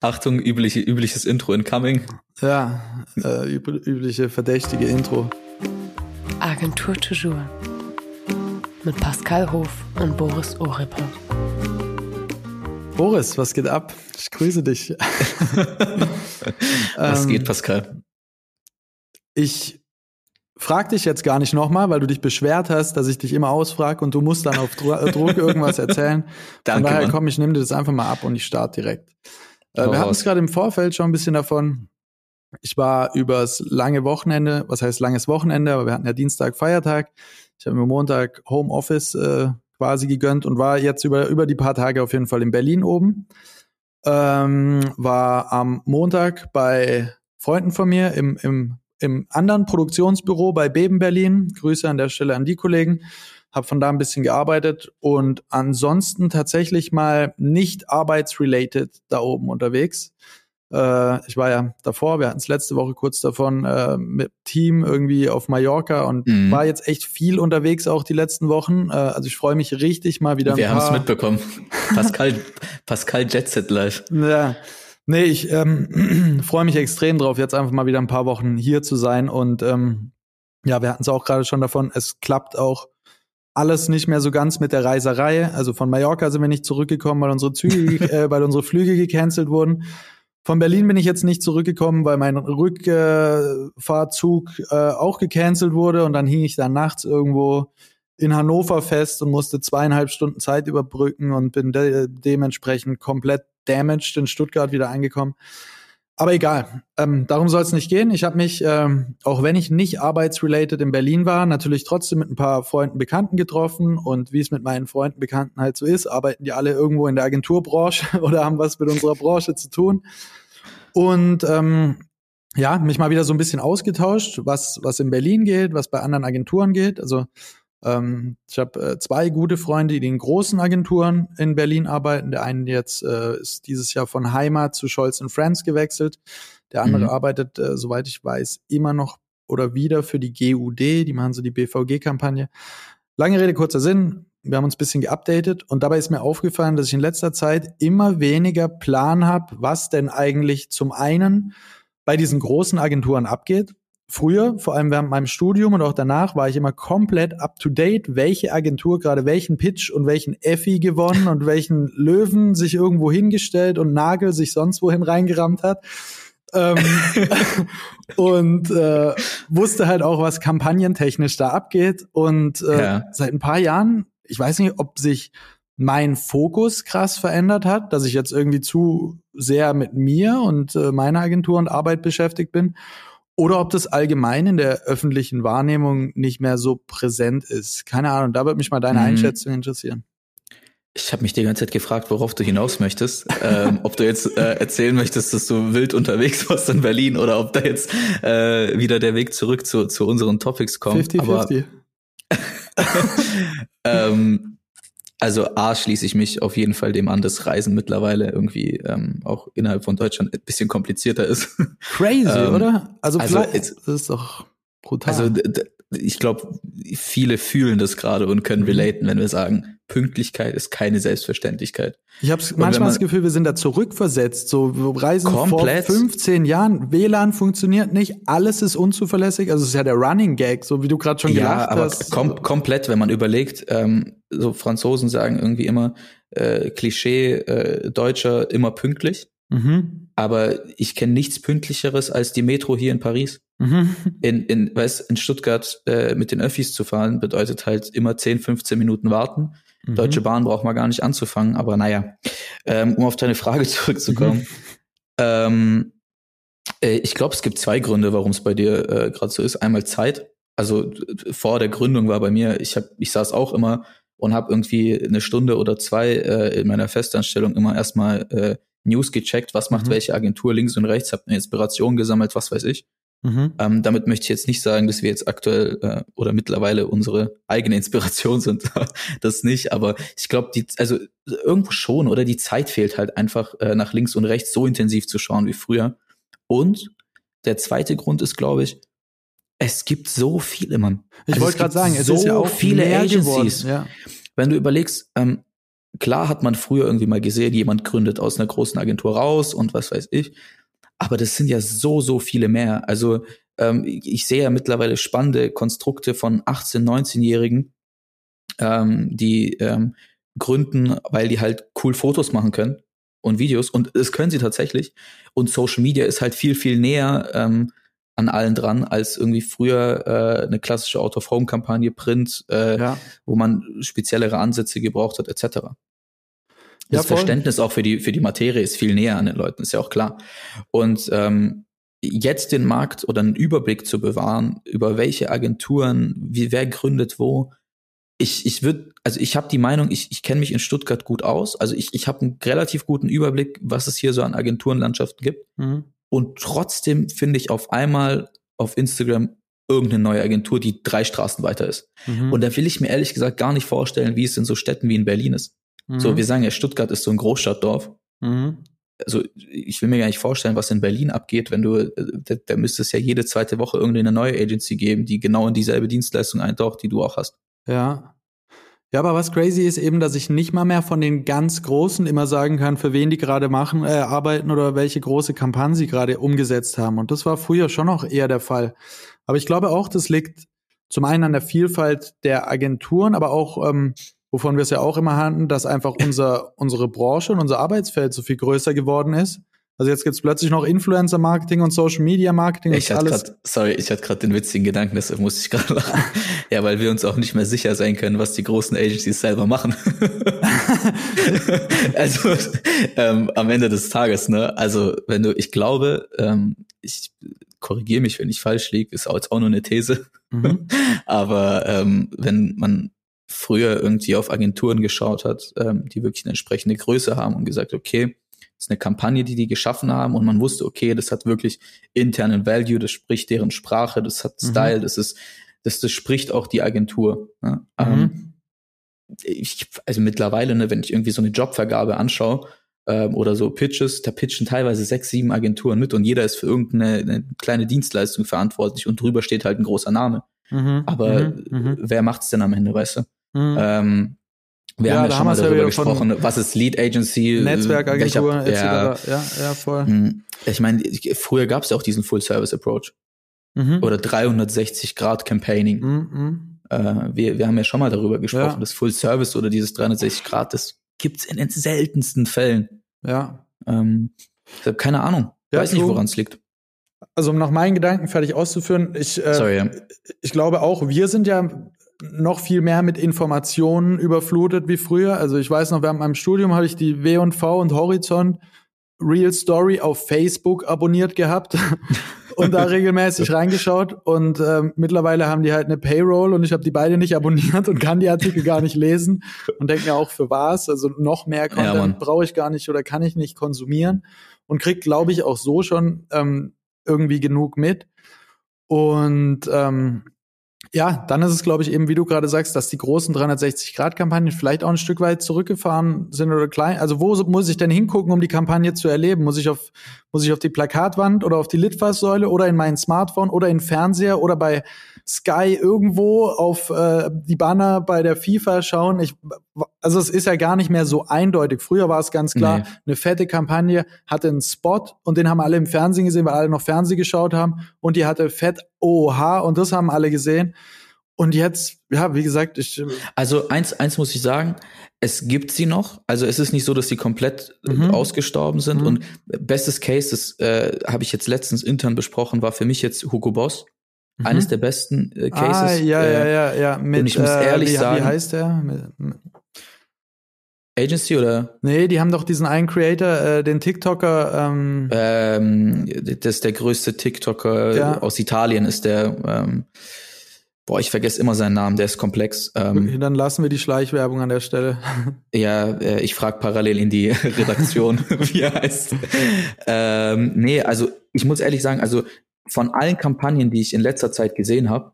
Achtung, übliche, übliches Intro incoming. Ja, äh, üb übliche verdächtige Intro. Agentur Toujours. Mit Pascal Hof und Boris Orippe. Boris, was geht ab? Ich grüße dich. was ähm, geht, Pascal? Ich frag dich jetzt gar nicht nochmal, weil du dich beschwert hast, dass ich dich immer ausfrage und du musst dann auf Druck irgendwas erzählen. Danke, Von daher Mann. komm, ich nehme dir das einfach mal ab und ich starte direkt. Äh, wir hatten es gerade im Vorfeld schon ein bisschen davon. Ich war übers lange Wochenende, was heißt langes Wochenende, aber wir hatten ja Dienstag Feiertag. Ich habe mir Montag Homeoffice äh, quasi gegönnt und war jetzt über, über die paar Tage auf jeden Fall in Berlin oben. Ähm, war am Montag bei Freunden von mir im, im, im anderen Produktionsbüro bei Beben Berlin. Grüße an der Stelle an die Kollegen habe von da ein bisschen gearbeitet und ansonsten tatsächlich mal nicht arbeitsrelated da oben unterwegs. Äh, ich war ja davor, wir hatten es letzte Woche kurz davon äh, mit Team irgendwie auf Mallorca und mhm. war jetzt echt viel unterwegs auch die letzten Wochen. Äh, also ich freue mich richtig mal wieder. Wir haben es mitbekommen. Pascal, Pascal Jetset live. Ja. Nee, ich ähm, freue mich extrem drauf, jetzt einfach mal wieder ein paar Wochen hier zu sein. Und ähm, ja, wir hatten es auch gerade schon davon, es klappt auch alles nicht mehr so ganz mit der Reiserei. Also von Mallorca sind wir nicht zurückgekommen, weil unsere Züge, äh, weil unsere Flüge gecancelt wurden. Von Berlin bin ich jetzt nicht zurückgekommen, weil mein Rückfahrzug äh, auch gecancelt wurde und dann hing ich da nachts irgendwo in Hannover fest und musste zweieinhalb Stunden Zeit überbrücken und bin de dementsprechend komplett damaged in Stuttgart wieder angekommen. Aber egal, ähm, darum soll es nicht gehen. Ich habe mich, ähm, auch wenn ich nicht arbeitsrelated in Berlin war, natürlich trotzdem mit ein paar Freunden, Bekannten getroffen. Und wie es mit meinen Freunden, Bekannten halt so ist, arbeiten die alle irgendwo in der Agenturbranche oder haben was mit unserer Branche zu tun. Und ähm, ja, mich mal wieder so ein bisschen ausgetauscht, was, was in Berlin geht, was bei anderen Agenturen geht. Also ähm, ich habe äh, zwei gute Freunde, die in großen Agenturen in Berlin arbeiten. Der eine jetzt äh, ist dieses Jahr von Heimat zu Scholz Friends gewechselt. Der andere mhm. arbeitet, äh, soweit ich weiß, immer noch oder wieder für die GUD. Die machen so die BVG-Kampagne. Lange Rede, kurzer Sinn. Wir haben uns ein bisschen geupdatet und dabei ist mir aufgefallen, dass ich in letzter Zeit immer weniger Plan habe, was denn eigentlich zum einen bei diesen großen Agenturen abgeht früher, vor allem während meinem Studium und auch danach, war ich immer komplett up to date, welche Agentur gerade welchen Pitch und welchen Effi gewonnen und welchen Löwen sich irgendwo hingestellt und Nagel sich sonst wohin reingerammt hat. ähm, und äh, wusste halt auch, was kampagnentechnisch da abgeht. Und äh, ja. seit ein paar Jahren, ich weiß nicht, ob sich mein Fokus krass verändert hat, dass ich jetzt irgendwie zu sehr mit mir und äh, meiner Agentur und Arbeit beschäftigt bin oder ob das allgemein in der öffentlichen Wahrnehmung nicht mehr so präsent ist. Keine Ahnung, da würde mich mal deine mhm. Einschätzung interessieren. Ich habe mich die ganze Zeit gefragt, worauf du hinaus möchtest. ähm, ob du jetzt äh, erzählen möchtest, dass du wild unterwegs warst in Berlin oder ob da jetzt äh, wieder der Weg zurück zu, zu unseren Topics kommt. 50-50. ähm, also A schließe ich mich auf jeden Fall dem an, dass Reisen mittlerweile irgendwie ähm, auch innerhalb von Deutschland ein bisschen komplizierter ist. Crazy, ähm, oder? Also, also das ist doch brutal. Also ich glaube, viele fühlen das gerade und können mhm. relaten, wenn wir sagen, Pünktlichkeit ist keine Selbstverständlichkeit. Ich habe manchmal man, das Gefühl, wir sind da zurückversetzt. So wir reisen komplett. vor 15 Jahren, WLAN funktioniert nicht, alles ist unzuverlässig. Also es ist ja der Running Gag, so wie du gerade schon ja, aber hast. Kom komplett, wenn man überlegt, ähm, so Franzosen sagen irgendwie immer äh, Klischee äh, Deutscher immer pünktlich. Mhm. Aber ich kenne nichts pünktlicheres als die Metro hier in Paris. Mhm. In, in, weißt, in Stuttgart äh, mit den Öffis zu fahren, bedeutet halt immer 10, 15 Minuten warten. Mhm. Deutsche Bahn braucht man gar nicht anzufangen, aber naja. Ähm, um auf deine Frage zurückzukommen. Mhm. Ähm, äh, ich glaube, es gibt zwei Gründe, warum es bei dir äh, gerade so ist. Einmal Zeit. Also vor der Gründung war bei mir, ich hab, ich saß auch immer und habe irgendwie eine Stunde oder zwei äh, in meiner Festanstellung immer erstmal äh, News gecheckt, was macht mhm. welche Agentur links und rechts, habe eine Inspiration gesammelt, was weiß ich. Mhm. Ähm, damit möchte ich jetzt nicht sagen, dass wir jetzt aktuell äh, oder mittlerweile unsere eigene Inspiration sind. das nicht, aber ich glaube, die, also irgendwo schon, oder die Zeit fehlt halt einfach äh, nach links und rechts so intensiv zu schauen wie früher. Und der zweite Grund ist, glaube ich, es gibt so viele, Mann. Ich also wollte gerade sagen, es so ist ja auch viele Agencies. Ja. Wenn du überlegst, ähm, klar hat man früher irgendwie mal gesehen, jemand gründet aus einer großen Agentur raus und was weiß ich. Aber das sind ja so, so viele mehr. Also ähm, ich sehe ja mittlerweile spannende Konstrukte von 18-, 19-Jährigen, ähm, die ähm, gründen, weil die halt cool Fotos machen können und Videos. Und das können sie tatsächlich. Und Social Media ist halt viel, viel näher ähm, an allen dran, als irgendwie früher äh, eine klassische Out-of-Home-Kampagne, Print, äh, ja. wo man speziellere Ansätze gebraucht hat, etc. Das ja, Verständnis auch für die, für die Materie ist viel näher an den Leuten, ist ja auch klar. Und ähm, jetzt den Markt oder einen Überblick zu bewahren, über welche Agenturen, wie wer gründet wo, ich, ich würde, also ich habe die Meinung, ich, ich kenne mich in Stuttgart gut aus. Also ich, ich habe einen relativ guten Überblick, was es hier so an Agenturenlandschaften gibt. Mhm. Und trotzdem finde ich auf einmal auf Instagram irgendeine neue Agentur, die drei Straßen weiter ist. Mhm. Und da will ich mir ehrlich gesagt gar nicht vorstellen, wie es in so Städten wie in Berlin ist. Mhm. So, wir sagen ja, Stuttgart ist so ein Großstadtdorf. Mhm. Also ich will mir gar nicht vorstellen, was in Berlin abgeht, wenn du, äh, da, da müsste es ja jede zweite Woche irgendeine neue Agency geben, die genau in dieselbe Dienstleistung eintaucht, die du auch hast. Ja. Ja, aber was crazy ist eben, dass ich nicht mal mehr von den ganz Großen immer sagen kann, für wen die gerade machen, äh, arbeiten oder welche große Kampagne sie gerade umgesetzt haben. Und das war früher schon noch eher der Fall. Aber ich glaube auch, das liegt zum einen an der Vielfalt der Agenturen, aber auch, ähm, wovon wir es ja auch immer hatten, dass einfach unser, unsere Branche und unser Arbeitsfeld so viel größer geworden ist. Also jetzt gibt's plötzlich noch Influencer-Marketing und Social-Media-Marketing und alles. Grad, sorry, ich hatte gerade den witzigen Gedanken, deshalb musste ich gerade lachen. ja, weil wir uns auch nicht mehr sicher sein können, was die großen Agencies selber machen. also ähm, am Ende des Tages, ne? Also wenn du, ich glaube, ähm, ich korrigiere mich, wenn ich falsch liege, ist auch jetzt auch nur eine These. Mhm. Aber ähm, wenn man früher irgendwie auf Agenturen geschaut hat, ähm, die wirklich eine entsprechende Größe haben und gesagt, okay, das ist eine Kampagne, die die geschaffen haben und man wusste, okay, das hat wirklich internen Value, das spricht deren Sprache, das hat mhm. Style, das ist, das, das spricht auch die Agentur. Ne? Mhm. Ähm, ich, also mittlerweile, ne, wenn ich irgendwie so eine Jobvergabe anschaue ähm, oder so Pitches, da pitchen teilweise sechs, sieben Agenturen mit und jeder ist für irgendeine kleine Dienstleistung verantwortlich und drüber steht halt ein großer Name. Mhm. Aber mhm. mhm. wer macht's denn am Ende, weißt du? Mhm. Ähm, wir ja, haben ja schon mal darüber gesprochen, was ist Lead Agency, Netzwerkagentur, etc. Ja, ja, ja, voll. Hm. Ich meine, früher gab es ja auch diesen Full-Service-Approach mhm. oder 360 Grad Campaigning. Mhm. Äh, wir, wir haben ja schon mal darüber gesprochen, ja. das Full-Service oder dieses 360 Grad, das gibt's in den seltensten Fällen. Ja. Ähm, ich habe keine Ahnung, ja, weiß nicht, woran es liegt. Also um nach meinen Gedanken fertig auszuführen, ich, äh, Sorry, ja. ich glaube auch, wir sind ja noch viel mehr mit Informationen überflutet wie früher. Also ich weiß noch, während meinem Studium habe ich die W&V und Horizont Real Story auf Facebook abonniert gehabt und da regelmäßig reingeschaut. Und ähm, mittlerweile haben die halt eine Payroll und ich habe die beide nicht abonniert und kann die Artikel gar nicht lesen und denke mir auch für was. Also noch mehr Content ja, brauche ich gar nicht oder kann ich nicht konsumieren und krieg, glaube ich, auch so schon ähm, irgendwie genug mit. Und ähm, ja, dann ist es, glaube ich, eben, wie du gerade sagst, dass die großen 360-Grad-Kampagnen vielleicht auch ein Stück weit zurückgefahren sind oder klein. Also wo muss ich denn hingucken, um die Kampagne zu erleben? Muss ich auf, muss ich auf die Plakatwand oder auf die Litfaßsäule oder in mein Smartphone oder in Fernseher oder bei Sky irgendwo auf äh, die Banner bei der FIFA schauen? Ich, also es ist ja gar nicht mehr so eindeutig. Früher war es ganz klar, nee. eine fette Kampagne hatte einen Spot und den haben alle im Fernsehen gesehen, weil alle noch Fernsehen geschaut haben und die hatte fett OH und das haben alle gesehen. Und jetzt, ja, wie gesagt, ich. Also eins, eins muss ich sagen, es gibt sie noch. Also es ist nicht so, dass sie komplett äh, mhm. ausgestorben sind. Mhm. Und bestes Case, das äh, habe ich jetzt letztens intern besprochen, war für mich jetzt Hugo Boss. Mhm. Eines der besten äh, Cases. Ah, ja, ja, äh, ja, ja. Mit, und ich muss ehrlich wie, sagen. Wie heißt der? Mit, mit Agency oder? Nee, die haben doch diesen einen Creator, äh, den TikToker. Ähm, ähm, das ist der größte TikToker ja. aus Italien, ist der. Ähm, boah, ich vergesse immer seinen Namen, der ist komplex. Ähm, Dann lassen wir die Schleichwerbung an der Stelle. Ja, äh, ich frage parallel in die Redaktion, wie er heißt. Ähm, nee, also ich muss ehrlich sagen, also von allen Kampagnen, die ich in letzter Zeit gesehen habe,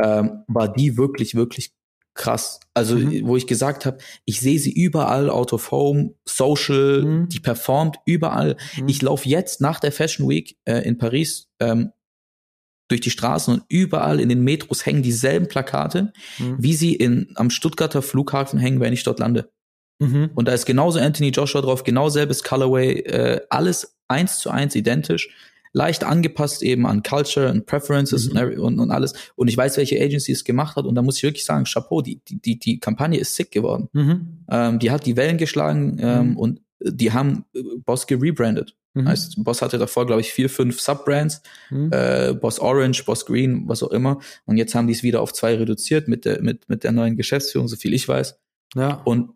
ähm, war die wirklich, wirklich krass. Also, mhm. wo ich gesagt habe, ich sehe sie überall, out of home, social, mhm. die performt überall. Mhm. Ich laufe jetzt nach der Fashion Week äh, in Paris ähm, durch die Straßen und überall in den Metros hängen dieselben Plakate, mhm. wie sie in, am Stuttgarter Flughafen hängen, wenn ich dort lande. Mhm. Und da ist genauso Anthony Joshua drauf, genau selbes Colorway, äh, alles eins zu eins identisch, leicht angepasst eben an Culture und Preferences mhm. und, und, alles. Und ich weiß, welche Agency es gemacht hat. Und da muss ich wirklich sagen, Chapeau, die, die, die Kampagne ist sick geworden. Mhm. Ähm, die hat die Wellen geschlagen ähm, mhm. und die haben äh, Boss gerebrandet. Mhm. Heißt, Boss hatte davor, glaube ich, vier, fünf Subbrands, mhm. äh, Boss Orange, Boss Green, was auch immer. Und jetzt haben die es wieder auf zwei reduziert mit der, mit, mit der neuen Geschäftsführung, so viel ich weiß. Ja. Und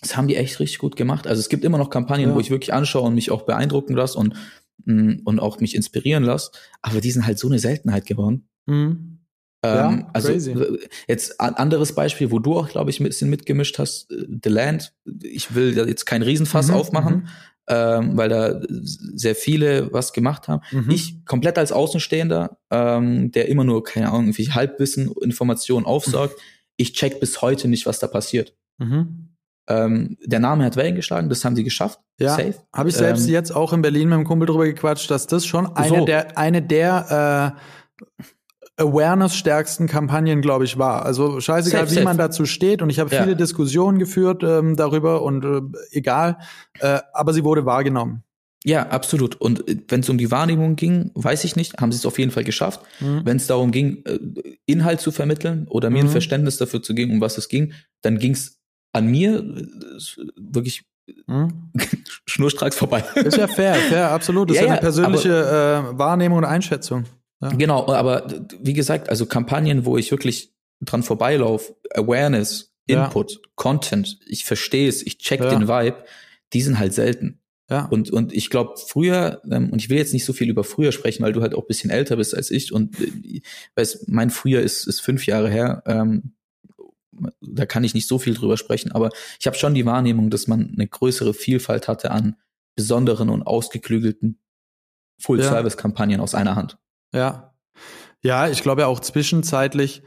das haben die echt richtig gut gemacht. Also es gibt immer noch Kampagnen, ja. wo ich wirklich anschaue und mich auch beeindrucken lasse und, und auch mich inspirieren lasse. Aber die sind halt so eine Seltenheit geworden. Mhm. Ja, ähm, also crazy. jetzt ein anderes Beispiel, wo du auch, glaube ich, ein bisschen mitgemischt hast, äh, The Land. Ich will jetzt kein Riesenfass mhm, aufmachen, mhm. ähm, weil da sehr viele was gemacht haben. Mhm. Ich komplett als Außenstehender, ähm, der immer nur, keine Ahnung, irgendwie Halbwissen, Informationen aufsaugt, mhm. ich check bis heute nicht, was da passiert. Mhm. Ähm, der Name hat Wellen geschlagen, das haben sie geschafft. Ja, habe ich selbst ähm, jetzt auch in Berlin mit dem Kumpel drüber gequatscht, dass das schon eine so. der eine der äh, Awareness-stärksten Kampagnen, glaube ich, war. Also scheißegal, safe, wie safe. man dazu steht. Und ich habe ja. viele Diskussionen geführt ähm, darüber und äh, egal, äh, aber sie wurde wahrgenommen. Ja, absolut. Und äh, wenn es um die Wahrnehmung ging, weiß ich nicht, haben sie es auf jeden Fall geschafft. Mhm. Wenn es darum ging, äh, Inhalt zu vermitteln oder mir mhm. ein Verständnis dafür zu geben, um was es ging, dann ging es an mir wirklich hm? schnurstracks vorbei. Ist ja fair, fair, absolut. Das ja, ist ja eine persönliche aber, äh, Wahrnehmung und Einschätzung. Ja. Genau, aber wie gesagt, also Kampagnen, wo ich wirklich dran vorbeilaufe, Awareness, Input, ja. Content, ich verstehe es, ich check den Vibe, die sind halt selten. Ja. Und, und ich glaube, früher, ähm, und ich will jetzt nicht so viel über früher sprechen, weil du halt auch bisschen älter bist als ich und äh, weiß, mein früher ist, ist fünf Jahre her. Ähm, da kann ich nicht so viel drüber sprechen, aber ich habe schon die Wahrnehmung, dass man eine größere Vielfalt hatte an besonderen und ausgeklügelten Full-Service-Kampagnen aus einer Hand. Ja. Ja, ich glaube ja auch zwischenzeitlich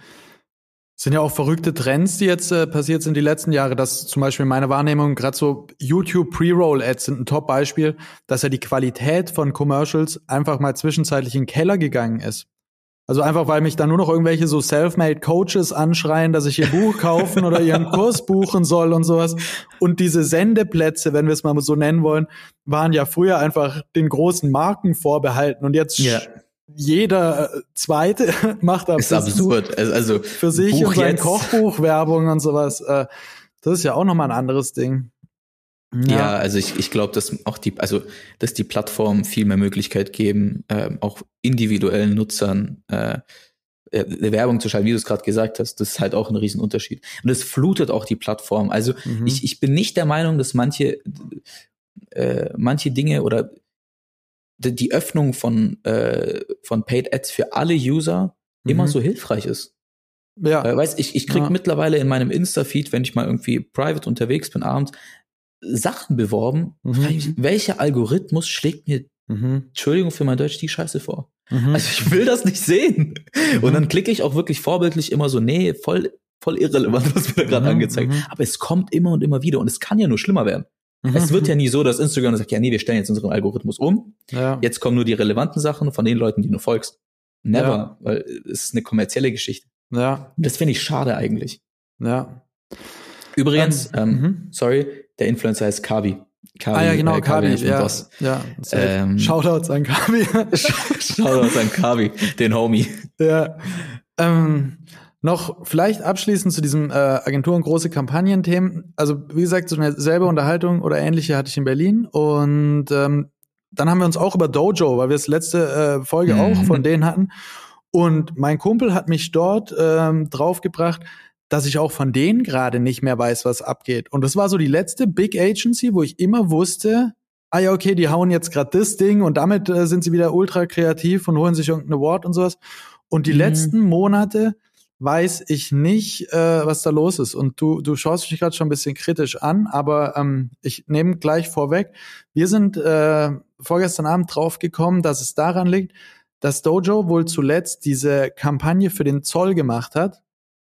sind ja auch verrückte Trends, die jetzt äh, passiert sind die letzten Jahre, dass zum Beispiel meine Wahrnehmung, gerade so YouTube Pre-Roll-Ads sind ein Top-Beispiel, dass ja die Qualität von Commercials einfach mal zwischenzeitlich in den Keller gegangen ist. Also einfach, weil mich da nur noch irgendwelche so self-made Coaches anschreien, dass ich ihr Buch kaufen oder ihren Kurs buchen soll und sowas. Und diese Sendeplätze, wenn wir es mal so nennen wollen, waren ja früher einfach den großen Marken vorbehalten. Und jetzt yeah. jeder äh, Zweite macht da ist absurd. Also für sich Buch und sein Kochbuch Werbung und sowas. Äh, das ist ja auch nochmal ein anderes Ding. Ja, ja also ich, ich glaube, dass auch die, also dass die Plattformen viel mehr Möglichkeit geben, äh, auch individuellen Nutzern äh, äh, Werbung zu schalten, wie du es gerade gesagt hast, das ist halt auch ein Riesenunterschied. Und es flutet auch die Plattform. Also mhm. ich, ich bin nicht der Meinung, dass manche, äh, manche Dinge oder die Öffnung von, äh, von Paid Ads für alle User mhm. immer so hilfreich ist. Ja. Äh, weißt, ich, ich krieg ja. mittlerweile in meinem Insta-Feed, wenn ich mal irgendwie private unterwegs bin abends, Sachen beworben. Mhm. Welcher Algorithmus schlägt mir, mhm. Entschuldigung für mein Deutsch, die Scheiße vor? Mhm. Also ich will das nicht sehen. Mhm. Und dann klicke ich auch wirklich vorbildlich immer so, nee, voll, voll irrelevant, was mir da gerade mhm. angezeigt. Mhm. Aber es kommt immer und immer wieder und es kann ja nur schlimmer werden. Es wird ja nie so, dass Instagram sagt, ja, nee, wir stellen jetzt unseren Algorithmus um. Ja. Jetzt kommen nur die relevanten Sachen von den Leuten, die du folgst. Never, ja. weil es ist eine kommerzielle Geschichte. Ja. Das finde ich schade eigentlich. Ja. Übrigens, ähm, ähm, sorry, der Influencer heißt Kabi. Kabi ah ja, genau, äh, Kabi, Kabi ja, ja ähm, Shoutouts an Kabi. Shoutouts an Kabi, den Homie. Ja. Ähm, noch vielleicht abschließend zu diesem äh, Agenturen große Kampagnenthemen. Also wie gesagt, so eine selbe Unterhaltung oder ähnliche hatte ich in Berlin und ähm, dann haben wir uns auch über Dojo, weil wir es letzte äh, Folge mhm. auch von denen hatten. Und mein Kumpel hat mich dort ähm, draufgebracht, dass ich auch von denen gerade nicht mehr weiß, was abgeht. Und das war so die letzte Big Agency, wo ich immer wusste, ah ja, okay, die hauen jetzt gerade das Ding und damit äh, sind sie wieder ultra kreativ und holen sich irgendein Award und sowas. Und die mhm. letzten Monate weiß ich nicht, äh, was da los ist. Und du, du schaust mich gerade schon ein bisschen kritisch an, aber ähm, ich nehme gleich vorweg. Wir sind äh, vorgestern Abend draufgekommen, dass es daran liegt, dass Dojo wohl zuletzt diese Kampagne für den Zoll gemacht hat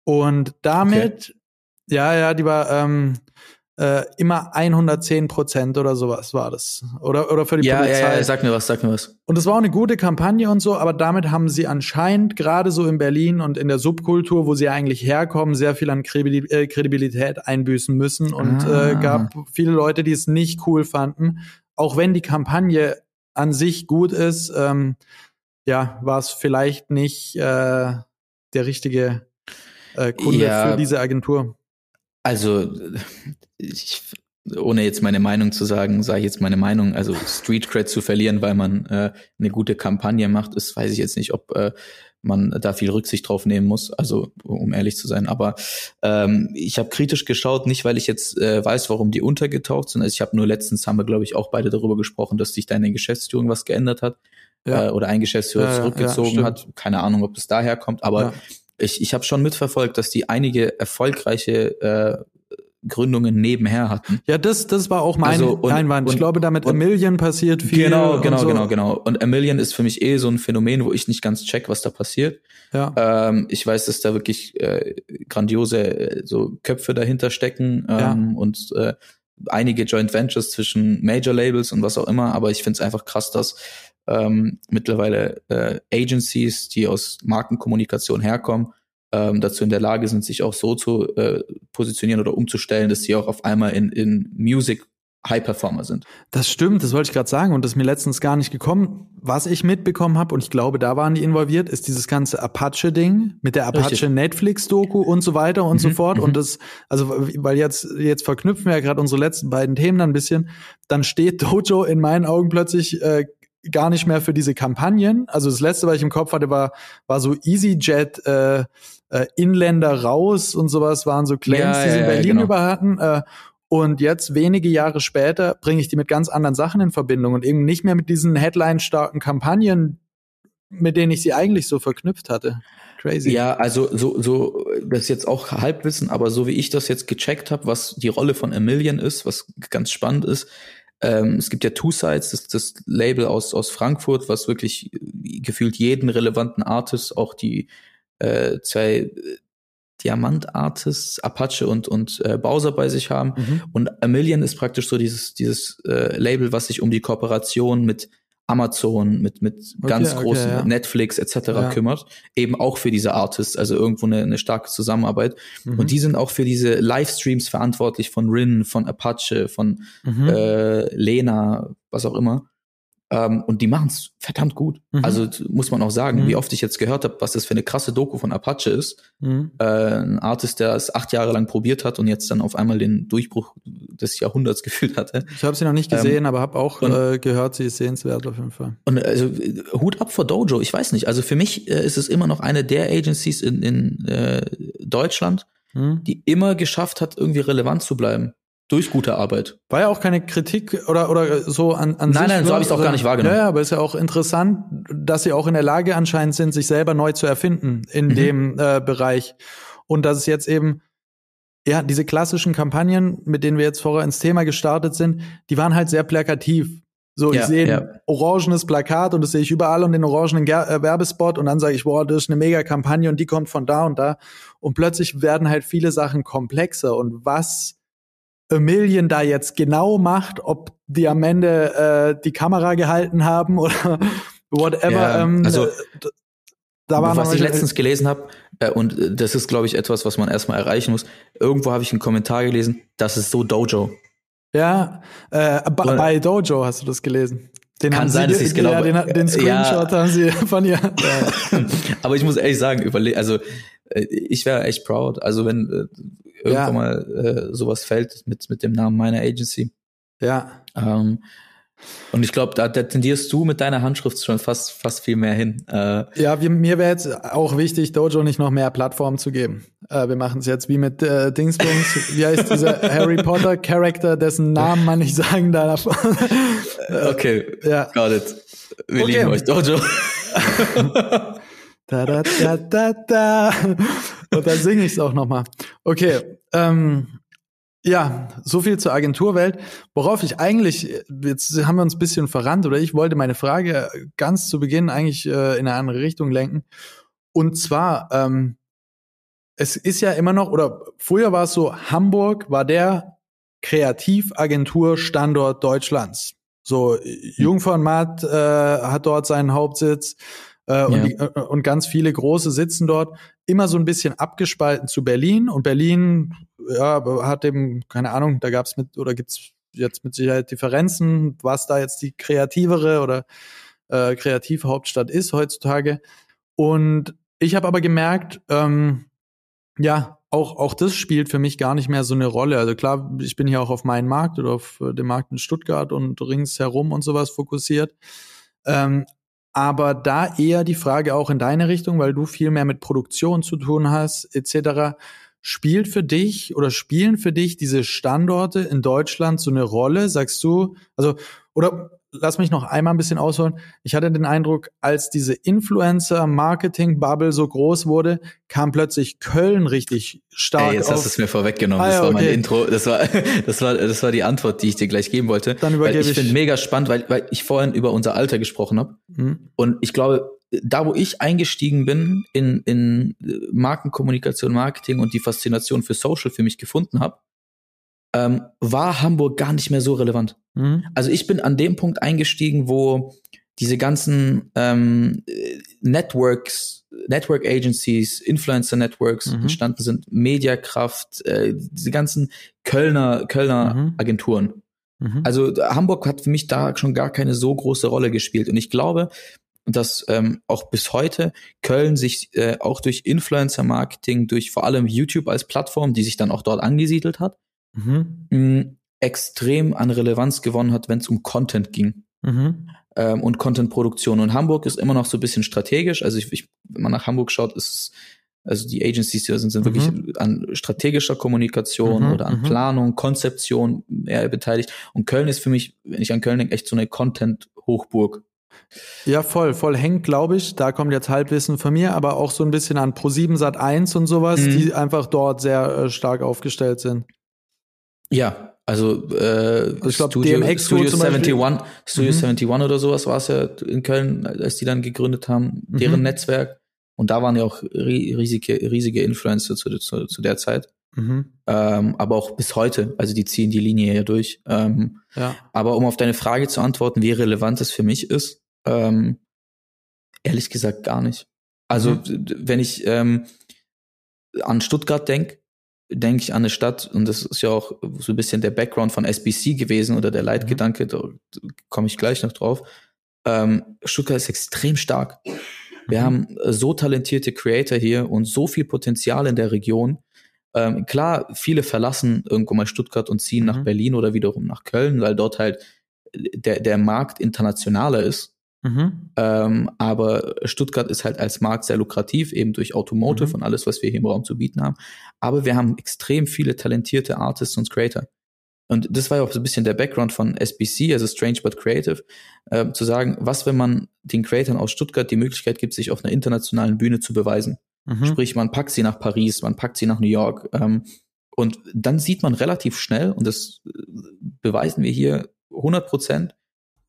und damit, okay. ja, ja, die war, ähm, äh, immer 110 Prozent oder sowas war das. Oder, oder für die ja, Polizei. Ja, ja, sag mir was, sag mir was. Und es war auch eine gute Kampagne und so, aber damit haben sie anscheinend gerade so in Berlin und in der Subkultur, wo sie eigentlich herkommen, sehr viel an äh, Kredibilität einbüßen müssen und ah. äh, gab viele Leute, die es nicht cool fanden. Auch wenn die Kampagne an sich gut ist, ähm, ja, war es vielleicht nicht äh, der richtige äh, Kunde ja, für diese Agentur. Also, ich, ohne jetzt meine Meinung zu sagen, sage ich jetzt meine Meinung. Also Street Cred zu verlieren, weil man äh, eine gute Kampagne macht, ist, weiß ich jetzt nicht, ob äh, man da viel Rücksicht drauf nehmen muss. Also um ehrlich zu sein. Aber ähm, ich habe kritisch geschaut, nicht weil ich jetzt äh, weiß, warum die untergetaucht sind. Also ich habe nur letztens haben wir, glaube ich, auch beide darüber gesprochen, dass sich da in der Geschäftsführung was geändert hat ja. äh, oder ein Geschäftsführer ja, zurückgezogen ja, hat. Keine Ahnung, ob das daher kommt, aber ich, ich habe schon mitverfolgt, dass die einige erfolgreiche äh, Gründungen nebenher hatten. Ja, das, das war auch mein also, und, Einwand. Ich und, glaube, damit und, Million passiert viel. Genau, genau, so. genau, genau. Und A Million ist für mich eh so ein Phänomen, wo ich nicht ganz check, was da passiert. Ja. Ähm, ich weiß, dass da wirklich äh, grandiose äh, so Köpfe dahinter stecken ähm, ja. und äh, einige Joint Ventures zwischen Major Labels und was auch immer. Aber ich finde es einfach krass, dass ähm, mittlerweile äh, Agencies, die aus Markenkommunikation herkommen, ähm, dazu in der Lage sind, sich auch so zu äh, positionieren oder umzustellen, dass sie auch auf einmal in, in Music High Performer sind. Das stimmt, das wollte ich gerade sagen und das ist mir letztens gar nicht gekommen. Was ich mitbekommen habe und ich glaube, da waren die involviert, ist dieses ganze Apache-Ding mit der Apache Netflix-Doku und so weiter und mhm, so fort. Und mhm. das, also weil jetzt jetzt verknüpfen wir ja gerade unsere letzten beiden Themen dann ein bisschen. Dann steht Dojo in meinen Augen plötzlich äh, gar nicht mehr für diese Kampagnen. Also das letzte, was ich im Kopf hatte, war war so EasyJet. Äh, äh, Inländer raus und sowas waren so Claims, ja, die sie in Berlin genau. über hatten. Äh, und jetzt, wenige Jahre später, bringe ich die mit ganz anderen Sachen in Verbindung und eben nicht mehr mit diesen Headline-starken Kampagnen, mit denen ich sie eigentlich so verknüpft hatte. Crazy. Ja, also so, so, das ist jetzt auch Halbwissen, aber so wie ich das jetzt gecheckt habe, was die Rolle von A Million ist, was ganz spannend ist, ähm, es gibt ja Two Sides, das, das Label aus, aus Frankfurt, was wirklich gefühlt jeden relevanten Artist, auch die äh, zwei äh, Diamant Artists, Apache und, und äh, Bowser bei sich haben. Mhm. Und A Million ist praktisch so dieses, dieses äh, Label, was sich um die Kooperation mit Amazon, mit, mit okay, ganz großen okay, ja. Netflix etc. Ja. kümmert. Eben auch für diese Artists, also irgendwo eine, eine starke Zusammenarbeit. Mhm. Und die sind auch für diese Livestreams verantwortlich von Rin, von Apache, von mhm. äh, Lena, was auch immer. Ähm, und die machen es verdammt gut. Mhm. Also muss man auch sagen, mhm. wie oft ich jetzt gehört habe, was das für eine krasse Doku von Apache ist. Mhm. Äh, ein Artist, der es acht Jahre lang probiert hat und jetzt dann auf einmal den Durchbruch des Jahrhunderts gefühlt hatte. Ich habe sie noch nicht gesehen, ähm, aber habe auch und, äh, gehört, sie ist sehenswert auf jeden Fall. Und also Hut ab vor Dojo, ich weiß nicht. Also für mich äh, ist es immer noch eine der Agencies in, in äh, Deutschland, mhm. die immer geschafft hat, irgendwie relevant zu bleiben durch gute Arbeit. War ja auch keine Kritik oder oder so an, an Nein, sich, nein, so habe ich es auch gar nicht wahrgenommen. Ja, ja, aber ist ja auch interessant, dass sie auch in der Lage anscheinend sind, sich selber neu zu erfinden in mhm. dem äh, Bereich und dass es jetzt eben ja, diese klassischen Kampagnen, mit denen wir jetzt vorher ins Thema gestartet sind, die waren halt sehr plakativ. So, ja, ich sehe ja. ein orangenes Plakat und das sehe ich überall und den orangenen Ger äh, Werbespot und dann sage ich, boah, das ist eine mega Kampagne und die kommt von da und da. Und plötzlich werden halt viele Sachen komplexer und was Million da jetzt genau macht, ob die am Ende äh, die Kamera gehalten haben oder whatever. Ja, ähm, also da war was ich letztens gelesen habe, äh, und äh, das ist, glaube ich, etwas, was man erstmal erreichen muss. Irgendwo habe ich einen Kommentar gelesen, das ist so Dojo. Ja, äh, bei Dojo hast du das gelesen. Den Kann sein, dass ich es genau. Ja, den, den Screenshot ja. haben sie von ihr. Aber ich muss ehrlich sagen, überle also äh, ich wäre echt proud. Also wenn äh, irgendwann ja. mal äh, sowas fällt mit, mit dem Namen meiner Agency. Ja. Ähm, und ich glaube, da, da tendierst du mit deiner Handschrift schon fast, fast viel mehr hin. Äh, ja, wir, mir wäre jetzt auch wichtig, Dojo nicht noch mehr Plattformen zu geben. Äh, wir machen es jetzt wie mit äh, Dingsbums. wie heißt dieser Harry Potter Charakter, dessen Namen man nicht sagen darf? okay, ja. got it. Wir okay. lieben euch, Dojo. Da, da, da, da, da. Und dann singe ich es auch nochmal. Okay, ähm, ja, so viel zur Agenturwelt. Worauf ich eigentlich, jetzt haben wir uns ein bisschen verrannt, oder ich wollte meine Frage ganz zu Beginn eigentlich äh, in eine andere Richtung lenken. Und zwar, ähm, es ist ja immer noch, oder früher war es so, Hamburg war der Kreativagentur Standort Deutschlands. So, Jungfernmatt äh, hat dort seinen Hauptsitz äh, und, ja. die, äh, und ganz viele große sitzen dort. Immer so ein bisschen abgespalten zu Berlin. Und Berlin ja, hat eben, keine Ahnung, da gab's mit, oder gibt's jetzt mit Sicherheit Differenzen, was da jetzt die kreativere oder äh, kreative Hauptstadt ist heutzutage. Und ich habe aber gemerkt, ähm, ja, auch, auch das spielt für mich gar nicht mehr so eine Rolle. Also klar, ich bin hier auch auf meinen Markt oder auf äh, den Markt in Stuttgart und ringsherum und sowas fokussiert. Ähm, aber da eher die Frage auch in deine Richtung, weil du viel mehr mit Produktion zu tun hast, etc. Spielt für dich oder spielen für dich diese Standorte in Deutschland so eine Rolle? Sagst du, also, oder lass mich noch einmal ein bisschen ausholen. Ich hatte den Eindruck, als diese Influencer-Marketing-Bubble so groß wurde, kam plötzlich Köln richtig stark. Ey, jetzt auf. hast du es mir vorweggenommen. Ah, das war okay. mein Intro. Das war, das war, das war die Antwort, die ich dir gleich geben wollte. Dann übergebe weil ich. Ich finde mega spannend, weil, weil ich vorhin über unser Alter gesprochen habe. Mhm. Und ich glaube, da wo ich eingestiegen bin in, in Markenkommunikation, Marketing und die Faszination für Social für mich gefunden habe, ähm, war Hamburg gar nicht mehr so relevant. Mhm. Also ich bin an dem Punkt eingestiegen, wo diese ganzen ähm, Networks, Network Agencies, Influencer Networks mhm. entstanden sind, Mediakraft, äh, diese ganzen Kölner, Kölner mhm. Agenturen. Mhm. Also Hamburg hat für mich da schon gar keine so große Rolle gespielt. Und ich glaube, dass ähm, auch bis heute Köln sich äh, auch durch Influencer-Marketing, durch vor allem YouTube als Plattform, die sich dann auch dort angesiedelt hat, mhm. extrem an Relevanz gewonnen hat, wenn es um Content ging. Mhm. Ähm, und Content-Produktion. Und Hamburg ist immer noch so ein bisschen strategisch. Also ich, ich, wenn man nach Hamburg schaut, ist es also die Agencies hier sind, sind mhm. wirklich an strategischer Kommunikation mhm, oder an mhm. Planung, Konzeption eher beteiligt. Und Köln ist für mich, wenn ich an Köln denke, echt so eine Content-Hochburg. Ja, voll, voll hängt, glaube ich. Da kommt jetzt Halbwissen von mir, aber auch so ein bisschen an Pro7 Sat 1 und sowas, mhm. die einfach dort sehr äh, stark aufgestellt sind. Ja, also, äh, also ich glaub, Studio, DMX Studio 71, Studio mhm. 71 oder sowas war es ja in Köln, als die dann gegründet haben, deren mhm. Netzwerk. Und da waren ja auch riesige, riesige Influencer zu, zu, zu der Zeit. Mhm. Ähm, aber auch bis heute, also die ziehen die Linie ja durch. Ähm, ja. Aber um auf deine Frage zu antworten, wie relevant es für mich ist, ähm, ehrlich gesagt gar nicht. Also mhm. wenn ich ähm, an Stuttgart denke, denke ich an eine Stadt, und das ist ja auch so ein bisschen der Background von SBC gewesen oder der Leitgedanke, mhm. da komme ich gleich noch drauf. Ähm, Stuttgart ist extrem stark. Wir mhm. haben so talentierte Creator hier und so viel Potenzial in der Region. Ähm, klar, viele verlassen irgendwo mal Stuttgart und ziehen mhm. nach Berlin oder wiederum nach Köln, weil dort halt der, der Markt internationaler ist. Mhm. Ähm, aber Stuttgart ist halt als Markt sehr lukrativ, eben durch Automotive mhm. und alles, was wir hier im Raum zu bieten haben. Aber wir haben extrem viele talentierte Artists und Creator. Und das war ja auch so ein bisschen der Background von SBC, also Strange but Creative, äh, zu sagen, was, wenn man den Creatoren aus Stuttgart die Möglichkeit gibt, sich auf einer internationalen Bühne zu beweisen. Mhm. Sprich, man packt sie nach Paris, man packt sie nach New York. Ähm, und dann sieht man relativ schnell, und das äh, beweisen wir hier 100 Prozent,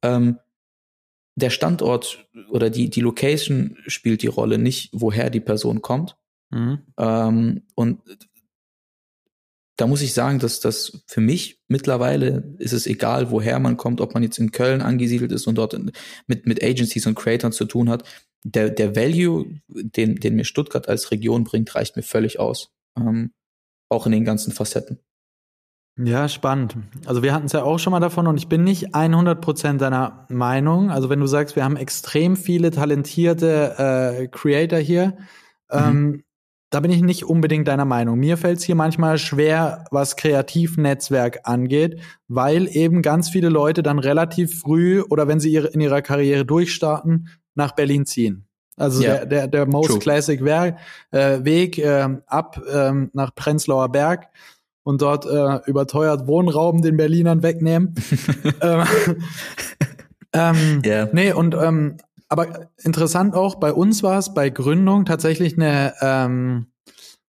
ähm, der Standort oder die, die Location spielt die Rolle, nicht woher die Person kommt. Mhm. Ähm, und da muss ich sagen, dass das für mich mittlerweile ist es egal, woher man kommt, ob man jetzt in Köln angesiedelt ist und dort mit, mit Agencies und Creators zu tun hat. Der, der Value, den, den mir Stuttgart als Region bringt, reicht mir völlig aus. Ähm, auch in den ganzen Facetten. Ja, spannend. Also wir hatten es ja auch schon mal davon und ich bin nicht 100% deiner Meinung. Also wenn du sagst, wir haben extrem viele talentierte äh, Creator hier, mhm. ähm, da bin ich nicht unbedingt deiner Meinung. Mir fällt es hier manchmal schwer, was Kreativnetzwerk angeht, weil eben ganz viele Leute dann relativ früh oder wenn sie ihre, in ihrer Karriere durchstarten, nach Berlin ziehen. Also yeah. der, der, der Most True. Classic Werk, äh, Weg äh, ab äh, nach Prenzlauer Berg und dort äh, überteuert Wohnraum den Berlinern wegnehmen. ähm, ähm, yeah. Nee, und ähm, aber interessant auch, bei uns war es bei Gründung tatsächlich eine ähm,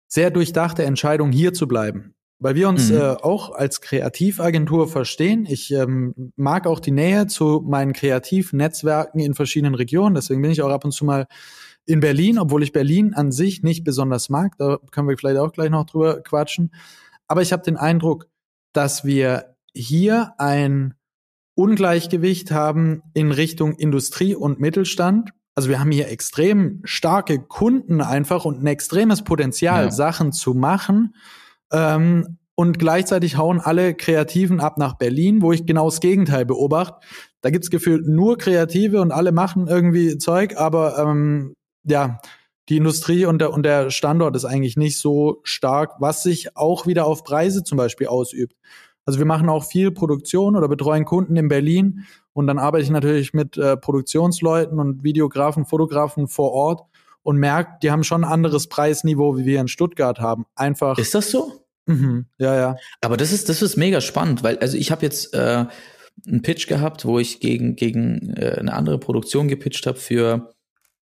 sehr durchdachte Entscheidung, hier zu bleiben. Weil wir uns mhm. äh, auch als Kreativagentur verstehen. Ich ähm, mag auch die Nähe zu meinen Kreativnetzwerken in verschiedenen Regionen. Deswegen bin ich auch ab und zu mal in Berlin, obwohl ich Berlin an sich nicht besonders mag. Da können wir vielleicht auch gleich noch drüber quatschen. Aber ich habe den Eindruck, dass wir hier ein Ungleichgewicht haben in Richtung Industrie und Mittelstand. Also wir haben hier extrem starke Kunden einfach und ein extremes Potenzial, ja. Sachen zu machen. Ähm, und gleichzeitig hauen alle Kreativen ab nach Berlin, wo ich genau das Gegenteil beobachte. Da gibt's gefühlt nur Kreative und alle machen irgendwie Zeug, aber ähm, ja, die Industrie und der, und der Standort ist eigentlich nicht so stark, was sich auch wieder auf Preise zum Beispiel ausübt. Also wir machen auch viel Produktion oder betreuen Kunden in Berlin und dann arbeite ich natürlich mit äh, Produktionsleuten und Videografen, Fotografen vor Ort und merke, die haben schon ein anderes Preisniveau, wie wir in Stuttgart haben. Einfach. Ist das so? Mhm, ja, ja. Aber das ist, das ist mega spannend, weil, also ich habe jetzt äh, einen Pitch gehabt, wo ich gegen, gegen äh, eine andere Produktion gepitcht habe für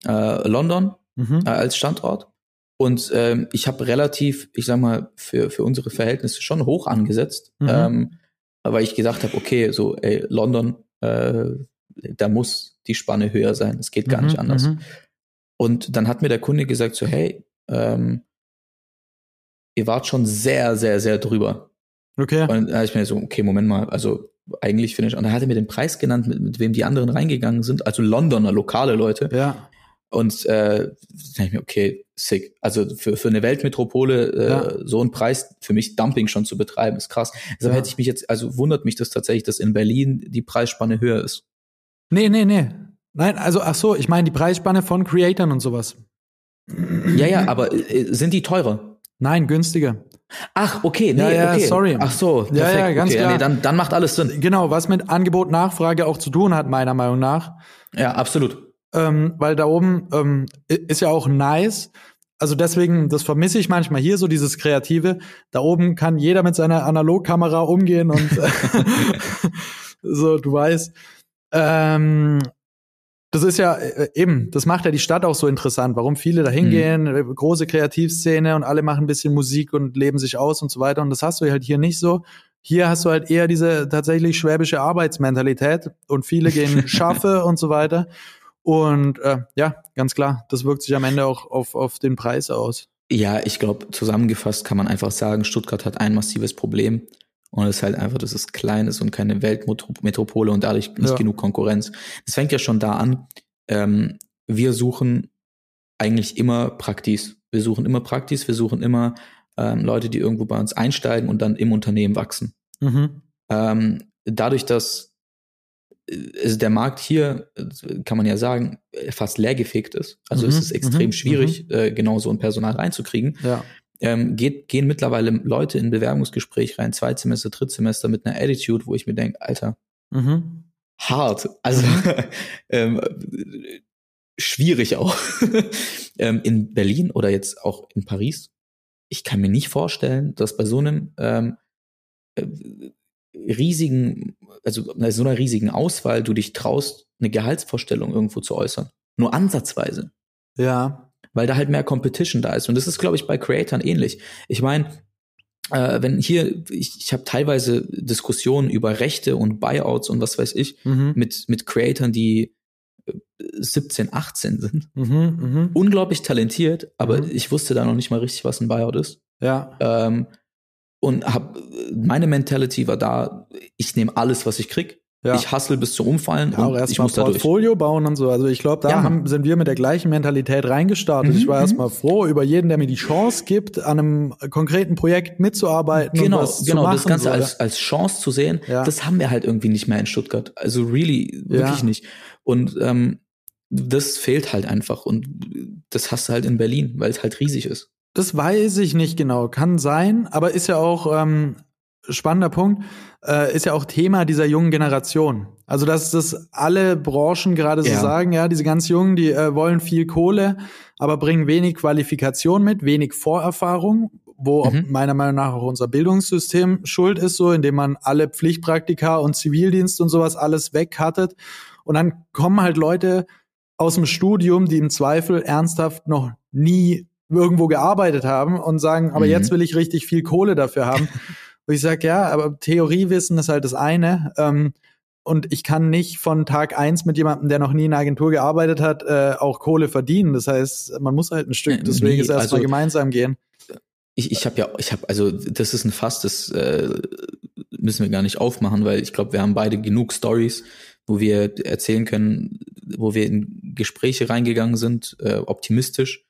äh, London mhm. äh, als Standort. Und ähm, ich habe relativ, ich sag mal, für, für unsere Verhältnisse schon hoch angesetzt, mhm. ähm, weil ich gesagt habe, okay, so, ey, London, äh, da muss die Spanne höher sein. Es geht gar mhm, nicht anders. Mhm. Und dann hat mir der Kunde gesagt, so, hey, ähm, ihr wart schon sehr, sehr, sehr drüber. Okay. Und da habe ich mir so, okay, Moment mal, also eigentlich finde ich, und dann hat er mir den Preis genannt, mit, mit wem die anderen reingegangen sind, also Londoner, lokale Leute. Ja. Und äh, denke ich mir, okay, sick. Also für, für eine Weltmetropole äh, ja. so einen Preis für mich Dumping schon zu betreiben, ist krass. Deshalb ja. hätte ich mich jetzt, also wundert mich das tatsächlich, dass in Berlin die Preisspanne höher ist. Nee, nee, nee. Nein, also ach so, ich meine die Preisspanne von Creatoren und sowas. Ja, ja, aber äh, sind die teurer? Nein, günstiger. Ach, okay, nee, ja, ja, okay. sorry. Ach so, perfekt. Ja, ja, ganz okay. klar. Nee, dann, dann macht alles Sinn. Genau, was mit Angebot Nachfrage auch zu tun hat, meiner Meinung nach. Ja, absolut. Ähm, weil da oben ähm, ist ja auch nice. Also deswegen, das vermisse ich manchmal hier, so dieses Kreative. Da oben kann jeder mit seiner Analogkamera umgehen und so, du weißt. Ähm, das ist ja äh, eben, das macht ja die Stadt auch so interessant, warum viele da hingehen, mhm. große Kreativszene und alle machen ein bisschen Musik und leben sich aus und so weiter. Und das hast du halt hier nicht so. Hier hast du halt eher diese tatsächlich schwäbische Arbeitsmentalität und viele gehen schaffe und so weiter. Und äh, ja, ganz klar, das wirkt sich am Ende auch auf, auf den Preis aus. Ja, ich glaube, zusammengefasst kann man einfach sagen, Stuttgart hat ein massives Problem. Und es ist halt einfach, dass es klein ist und keine Weltmetropole und dadurch nicht ja. genug Konkurrenz. Es fängt ja schon da an. Ähm, wir suchen eigentlich immer Praktis. Wir suchen immer Praktis, wir suchen immer ähm, Leute, die irgendwo bei uns einsteigen und dann im Unternehmen wachsen. Mhm. Ähm, dadurch, dass äh, der Markt hier, kann man ja sagen, fast leergefegt ist. Also mhm. es ist extrem mhm. schwierig, mhm. äh, genau so ein Personal reinzukriegen. Ja ähm, geht, gehen mittlerweile Leute in Bewerbungsgespräch rein, Zweitsemester, Drittsemester mit einer Attitude, wo ich mir denke, Alter, mhm. hart. Also mhm. ähm, schwierig auch. ähm, in Berlin oder jetzt auch in Paris. Ich kann mir nicht vorstellen, dass bei so einem ähm, äh, riesigen, also bei so einer riesigen Auswahl du dich traust, eine Gehaltsvorstellung irgendwo zu äußern. Nur ansatzweise. Ja weil da halt mehr Competition da ist. Und das ist, glaube ich, bei Creatoren ähnlich. Ich meine, äh, wenn hier, ich, ich habe teilweise Diskussionen über Rechte und Buyouts und was weiß ich mhm. mit, mit Creatoren, die 17, äh, 18 sind. Mhm, mh. Unglaublich talentiert, aber mhm. ich wusste da noch nicht mal richtig, was ein Buyout ist. Ja. Ähm, und hab, meine Mentality war da, ich nehme alles, was ich krieg. Ja. Ich hustle bis zum Umfallen ja, und ich muss da Portfolio bauen und so. Also ich glaube, da ja. haben, sind wir mit der gleichen Mentalität reingestartet. Mhm. Ich war mhm. erstmal froh über jeden, der mir die Chance gibt, an einem konkreten Projekt mitzuarbeiten. Genau, und was genau. Zu machen, das Ganze so, als, als Chance zu sehen, ja. das haben wir halt irgendwie nicht mehr in Stuttgart. Also really, wirklich nicht. Und ähm, das fehlt halt einfach. Und das hast du halt in Berlin, weil es halt riesig ist. Das weiß ich nicht genau. Kann sein, aber ist ja auch ähm, spannender Punkt, äh, ist ja auch Thema dieser jungen Generation. Also, dass das alle Branchen gerade so ja. sagen, ja, diese ganz Jungen, die äh, wollen viel Kohle, aber bringen wenig Qualifikation mit, wenig Vorerfahrung, wo mhm. meiner Meinung nach auch unser Bildungssystem schuld ist, so, indem man alle Pflichtpraktika und Zivildienst und sowas alles weghattet. Und dann kommen halt Leute aus dem Studium, die im Zweifel ernsthaft noch nie irgendwo gearbeitet haben und sagen, aber mhm. jetzt will ich richtig viel Kohle dafür haben. wo ich sage, ja, aber Theoriewissen ist halt das eine. Ähm, und ich kann nicht von Tag eins mit jemandem, der noch nie in einer Agentur gearbeitet hat, äh, auch Kohle verdienen. Das heißt, man muss halt ein Stück des nee, Weges erstmal also, gemeinsam gehen. Ich, ich habe ja, ich habe, also das ist ein Fass, das äh, müssen wir gar nicht aufmachen, weil ich glaube, wir haben beide genug Stories, wo wir erzählen können, wo wir in Gespräche reingegangen sind, äh, optimistisch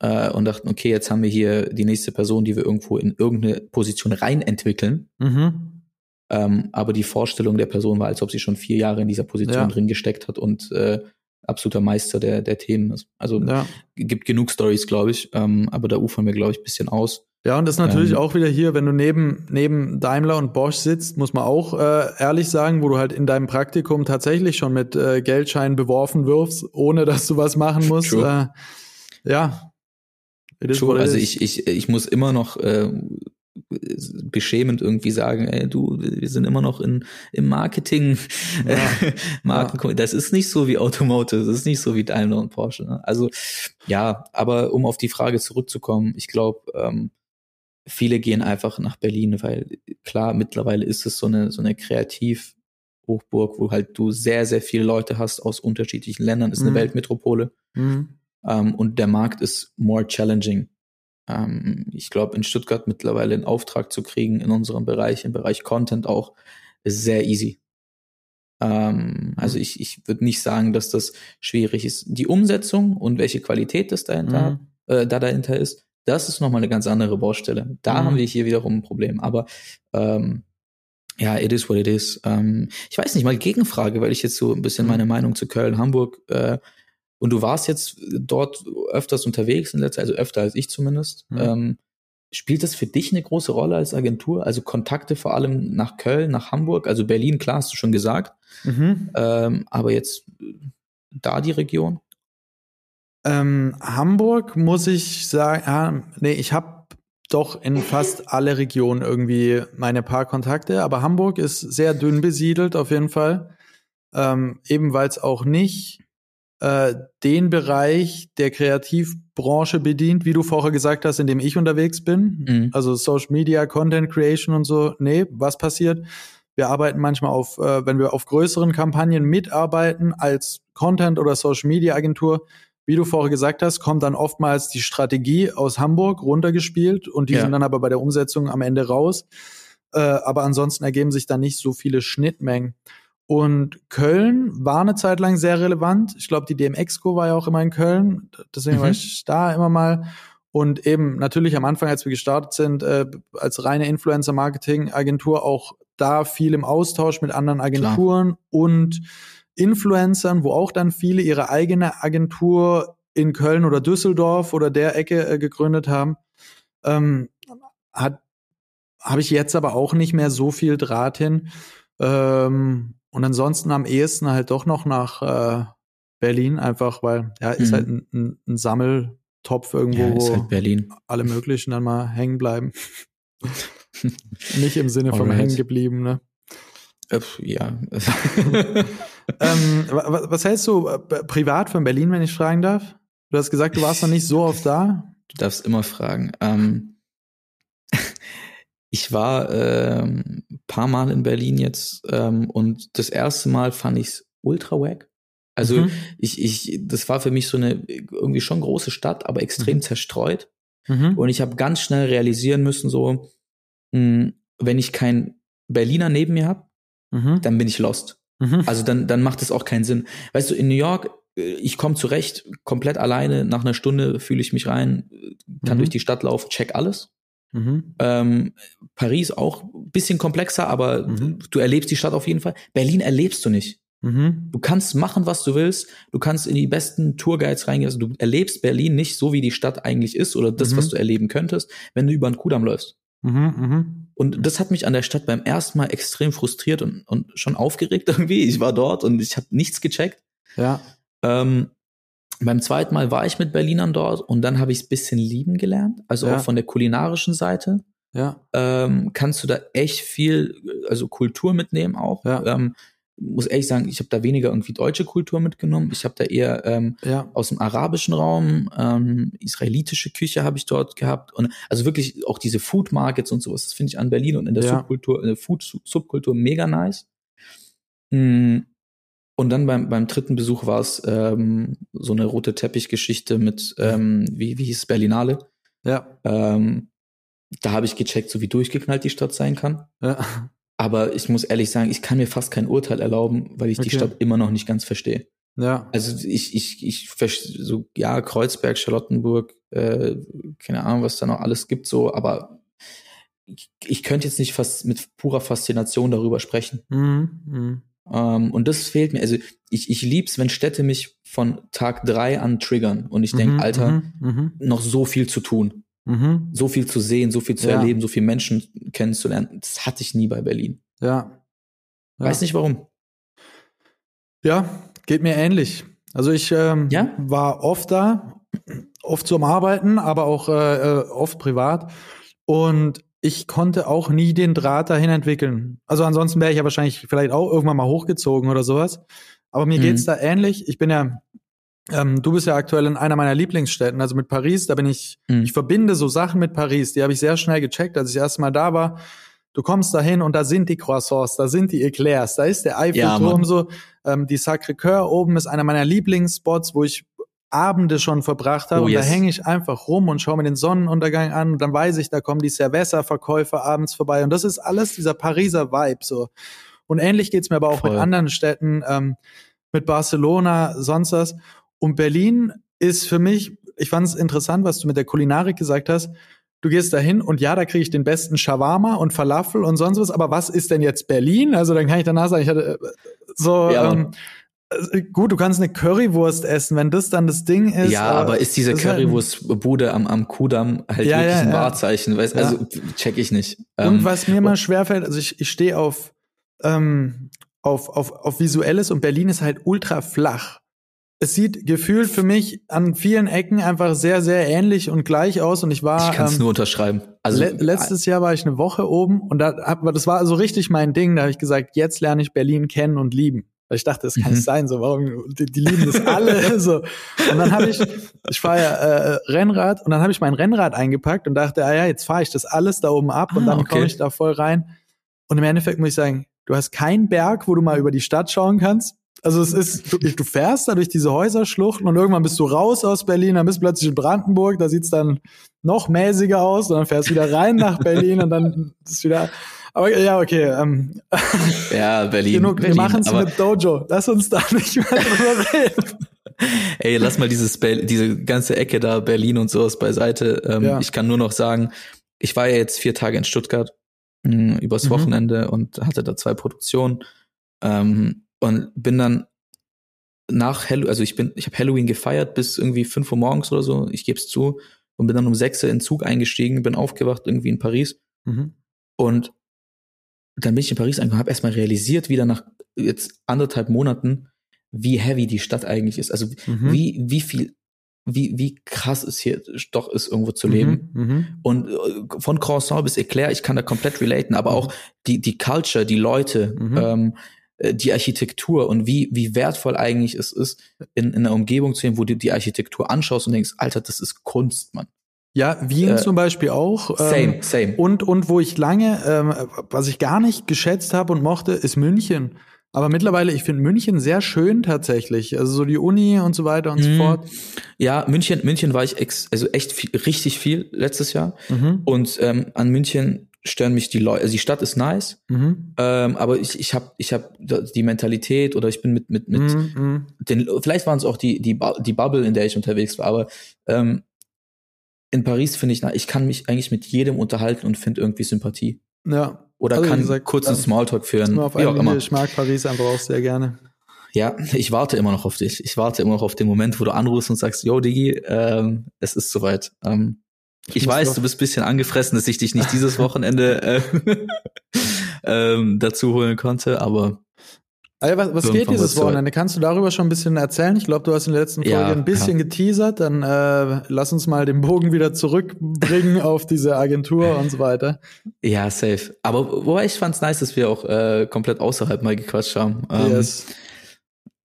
äh, und dachten, okay, jetzt haben wir hier die nächste Person, die wir irgendwo in irgendeine Position rein entwickeln. Mhm. Ähm, aber die Vorstellung der Person war, als ob sie schon vier Jahre in dieser Position ja. drin gesteckt hat und äh, absoluter Meister der, der Themen ist. Also ja. gibt genug Stories, glaube ich, ähm, aber da ufern wir, glaube ich, bisschen aus. Ja, und das ist natürlich ähm, auch wieder hier, wenn du neben, neben Daimler und Bosch sitzt, muss man auch äh, ehrlich sagen, wo du halt in deinem Praktikum tatsächlich schon mit äh, Geldscheinen beworfen wirfst, ohne dass du was machen musst. Äh, ja. True. Also ich, ich, ich muss immer noch äh, beschämend irgendwie sagen, ey, du, wir sind immer noch in, im Marketing, ja. Marken, ja. das ist nicht so wie Automotive, das ist nicht so wie Daimler und Porsche. Ne? Also ja, aber um auf die Frage zurückzukommen, ich glaube, ähm, viele gehen einfach nach Berlin, weil klar, mittlerweile ist es so eine, so eine Kreativ- Hochburg, wo halt du sehr, sehr viele Leute hast aus unterschiedlichen Ländern, ist eine mhm. Weltmetropole. Mhm. Ähm, und der Markt ist more challenging. Ähm, ich glaube, in Stuttgart mittlerweile einen Auftrag zu kriegen in unserem Bereich, im Bereich Content auch, ist sehr easy. Ähm, also ich, ich würde nicht sagen, dass das schwierig ist. Die Umsetzung und welche Qualität das dahinter, mhm. äh, da dahinter ist, das ist nochmal eine ganz andere Baustelle. Da mhm. haben wir hier wiederum ein Problem. Aber ähm, ja, it is what it is. Ähm, ich weiß nicht, mal Gegenfrage, weil ich jetzt so ein bisschen mhm. meine Meinung zu Köln, Hamburg äh, und du warst jetzt dort öfters unterwegs in letzter Zeit, also öfter als ich zumindest. Mhm. Ähm, spielt das für dich eine große Rolle als Agentur? Also Kontakte vor allem nach Köln, nach Hamburg, also Berlin, klar, hast du schon gesagt. Mhm. Ähm, aber jetzt da die Region? Ähm, Hamburg muss ich sagen, ja, nee, ich habe doch in fast alle Regionen irgendwie meine paar Kontakte, aber Hamburg ist sehr dünn besiedelt auf jeden Fall. Ähm, eben weil es auch nicht äh, den Bereich der Kreativbranche bedient, wie du vorher gesagt hast, in dem ich unterwegs bin. Mhm. Also Social Media, Content Creation und so. Nee, was passiert? Wir arbeiten manchmal auf, äh, wenn wir auf größeren Kampagnen mitarbeiten als Content- oder Social Media Agentur, wie du vorher gesagt hast, kommt dann oftmals die Strategie aus Hamburg runtergespielt und die ja. sind dann aber bei der Umsetzung am Ende raus. Äh, aber ansonsten ergeben sich da nicht so viele Schnittmengen. Und Köln war eine Zeit lang sehr relevant. Ich glaube, die DMX-Co war ja auch immer in Köln. Deswegen mhm. war ich da immer mal. Und eben natürlich am Anfang, als wir gestartet sind, äh, als reine Influencer-Marketing-Agentur auch da viel im Austausch mit anderen Agenturen Klar. und Influencern, wo auch dann viele ihre eigene Agentur in Köln oder Düsseldorf oder der Ecke äh, gegründet haben. Ähm, hat habe ich jetzt aber auch nicht mehr so viel Draht hin. Ähm, und ansonsten am ehesten halt doch noch nach äh, Berlin, einfach weil, ja, ist mhm. halt ein, ein, ein, Sammeltopf irgendwo, ja, wo halt Berlin. alle möglichen dann mal hängen bleiben. Nicht im Sinne von hängen geblieben, ne? Äh, ja. ähm, was hältst du äh, privat von Berlin, wenn ich fragen darf? Du hast gesagt, du warst noch nicht so oft da. Du darfst immer fragen. Ähm, ich war ähm, paar Mal in Berlin jetzt ähm, und das erste Mal fand ich es ultra wack. Also mhm. ich, ich, das war für mich so eine irgendwie schon große Stadt, aber extrem mhm. zerstreut. Mhm. Und ich habe ganz schnell realisieren müssen, so, mh, hm, wenn ich kein Berliner neben mir habe, mhm. dann bin ich lost. Mhm. Also dann, dann macht es auch keinen Sinn. Weißt du, in New York, äh, ich komme zurecht, komplett alleine, nach einer Stunde fühle ich mich rein, kann mhm. durch die Stadt laufen, check alles. Mhm. Ähm, Paris auch ein bisschen komplexer, aber mhm. du erlebst die Stadt auf jeden Fall. Berlin erlebst du nicht. Mhm. Du kannst machen, was du willst. Du kannst in die besten Tourguides reingehen. Also du erlebst Berlin nicht so, wie die Stadt eigentlich ist oder das, was mhm. du erleben könntest, wenn du über einen Kudamm läufst. Mhm. Und das hat mich an der Stadt beim ersten Mal extrem frustriert und, und schon aufgeregt irgendwie. Ich war dort und ich habe nichts gecheckt. Ja. Ähm, beim zweiten Mal war ich mit Berlinern dort und dann habe ich es bisschen lieben gelernt, also ja. auch von der kulinarischen Seite. Ja. Ähm, kannst du da echt viel, also Kultur mitnehmen auch. Ja. Ähm, muss ehrlich sagen, ich habe da weniger irgendwie deutsche Kultur mitgenommen. Ich habe da eher ähm, ja. aus dem arabischen Raum, ähm, israelitische Küche habe ich dort gehabt und also wirklich auch diese Food Markets und sowas. Das finde ich an Berlin und in der ja. Subkultur, in der Food Subkultur mega nice. Mhm. Und dann beim, beim dritten Besuch war es ähm, so eine rote Teppichgeschichte mit, ähm, wie, wie hieß es, Berlinale. Ja. Ähm, da habe ich gecheckt, so wie durchgeknallt die Stadt sein kann. Ja. Aber ich muss ehrlich sagen, ich kann mir fast kein Urteil erlauben, weil ich okay. die Stadt immer noch nicht ganz verstehe. Ja. Also ich, ich, ich so, ja, Kreuzberg, Charlottenburg, äh, keine Ahnung, was da noch alles gibt, so, aber ich, ich könnte jetzt nicht fast mit purer Faszination darüber sprechen. Mhm. Mhm. Ähm, und das fehlt mir. Also ich, ich lieb's, wenn Städte mich von Tag drei an triggern und ich denke, mhm, Alter, mhm, mhm. noch so viel zu tun. Mhm. So viel zu sehen, so viel zu ja. erleben, so viele Menschen kennenzulernen. Das hatte ich nie bei Berlin. Ja. ja. Weiß nicht warum. Ja, geht mir ähnlich. Also ich ähm, ja? war oft da, oft zum Arbeiten, aber auch äh, äh oft privat. Und ich konnte auch nie den Draht dahin entwickeln. Also ansonsten wäre ich ja wahrscheinlich vielleicht auch irgendwann mal hochgezogen oder sowas. Aber mir mhm. geht's da ähnlich. Ich bin ja, ähm, du bist ja aktuell in einer meiner Lieblingsstädten, also mit Paris. Da bin ich, mhm. ich verbinde so Sachen mit Paris. Die habe ich sehr schnell gecheckt, als ich das erste Mal da war. Du kommst dahin und da sind die Croissants, da sind die Eclairs, da ist der Eiffelturm ja, so. Ähm, die Sacré-Cœur oben ist einer meiner Lieblingsspots, wo ich Abende schon verbracht habe. Oh, und yes. da hänge ich einfach rum und schaue mir den Sonnenuntergang an. Und dann weiß ich, da kommen die Cerveza-Verkäufer abends vorbei. Und das ist alles dieser Pariser Vibe so. Und ähnlich geht's mir aber auch Voll. mit anderen Städten, ähm, mit Barcelona, sonst was. Und Berlin ist für mich, ich fand es interessant, was du mit der Kulinarik gesagt hast. Du gehst dahin und ja, da kriege ich den besten Shawarma und Falafel und sonst was. Aber was ist denn jetzt Berlin? Also dann kann ich danach sagen, ich hatte äh, so ja. ähm, äh, gut, du kannst eine Currywurst essen, wenn das dann das Ding ist. Ja, aber ist diese halt Currywurstbude am, am Kudamm halt ja, wirklich ja, ein Wahrzeichen? Weißt, also check ich nicht. Und ähm, was mir mal schwerfällt, also ich, ich stehe auf, ähm, auf, auf, auf Visuelles und Berlin ist halt ultra flach. Es sieht gefühlt für mich an vielen Ecken einfach sehr, sehr ähnlich und gleich aus. Und ich war. Ich kann es ähm, nur unterschreiben. Also le letztes Jahr war ich eine Woche oben und da, aber das war so richtig mein Ding. Da habe ich gesagt, jetzt lerne ich Berlin kennen und lieben. Weil ich dachte, das kann mhm. nicht sein, so warum die, die lieben das alle so. Und dann habe ich, ich fahre ja äh, Rennrad und dann habe ich mein Rennrad eingepackt und dachte, ah ja, jetzt fahre ich das alles da oben ab und ah, dann okay. komme ich da voll rein. Und im Endeffekt muss ich sagen, du hast keinen Berg, wo du mal über die Stadt schauen kannst. Also es ist, du, du fährst da durch diese Häuserschluchten und irgendwann bist du raus aus Berlin, dann bist du plötzlich in Brandenburg, da sieht's dann noch mäßiger aus und dann fährst du wieder rein nach Berlin und dann ist wieder aber ja, okay. Ähm, ja, Berlin. Genug, wir machen es mit Dojo. Lass uns da nicht mehr drüber reden. Ey, lass mal dieses diese ganze Ecke da, Berlin und sowas beiseite. Ähm, ja. Ich kann nur noch sagen, ich war ja jetzt vier Tage in Stuttgart mh, hm, übers mhm. Wochenende und hatte da zwei Produktionen ähm, und bin dann nach Halloween, also ich bin, ich habe Halloween gefeiert bis irgendwie fünf Uhr morgens oder so, ich gebe es zu, und bin dann um sechs Uhr in den Zug eingestiegen, bin aufgewacht irgendwie in Paris mhm. und dann bin ich in Paris angekommen, habe erstmal realisiert, wieder nach jetzt anderthalb Monaten, wie heavy die Stadt eigentlich ist. Also mhm. wie, wie viel, wie, wie krass es hier doch ist, irgendwo zu leben. Mhm. mhm. Und äh, von Croissant bis Eclair, ich kann da komplett relaten, aber mhm. auch die, die Culture, die Leute, mhm. ähm, äh, die Architektur und wie, wie wertvoll eigentlich es ist, in, in einer Umgebung zu sein, wo du die Architektur anschaust und denkst, Alter, das ist Kunst, Mann. Ja, Wien äh, zum Beispiel auch. Ähm, same, same. Und, und wo ich lange, ähm, was ich gar nicht geschätzt habe und mochte, ist München. Aber mittlerweile, ich finde München sehr schön tatsächlich. Also so die Uni und so weiter und mhm. so fort. Ja, München, München war ich ex, also echt viel, richtig viel letztes Jahr. Mhm. Und ähm, an München stören mich die Leute. Also die Stadt ist nice, mhm. ähm, aber ich, ich habe ich hab die Mentalität oder ich bin mit mit mit mhm, mhm. den. Vielleicht waren es auch die die die Bubble, in der ich unterwegs war, aber ähm, in Paris finde ich, na, ich kann mich eigentlich mit jedem unterhalten und finde irgendwie Sympathie. Ja. Oder also, kann gesagt, kurzen Smalltalk führen. Auf wie auch immer. Ich mag Paris einfach auch sehr gerne. Ja, ich warte immer noch auf dich. Ich warte immer noch auf den Moment, wo du anrufst und sagst, yo, Digi, ähm, es ist soweit. Ähm, ich, ich weiß, du bist bisschen angefressen, dass ich dich nicht dieses Wochenende äh, ähm, dazu holen konnte, aber also was, was geht dieses Wochenende? Kannst du darüber schon ein bisschen erzählen? Ich glaube, du hast in der letzten Folge ja, ein bisschen ja. geteasert. Dann äh, lass uns mal den Bogen wieder zurückbringen auf diese Agentur und so weiter. Ja, safe. Aber wobei ich fand's nice, dass wir auch äh, komplett außerhalb mal gequatscht haben. Ähm, yes.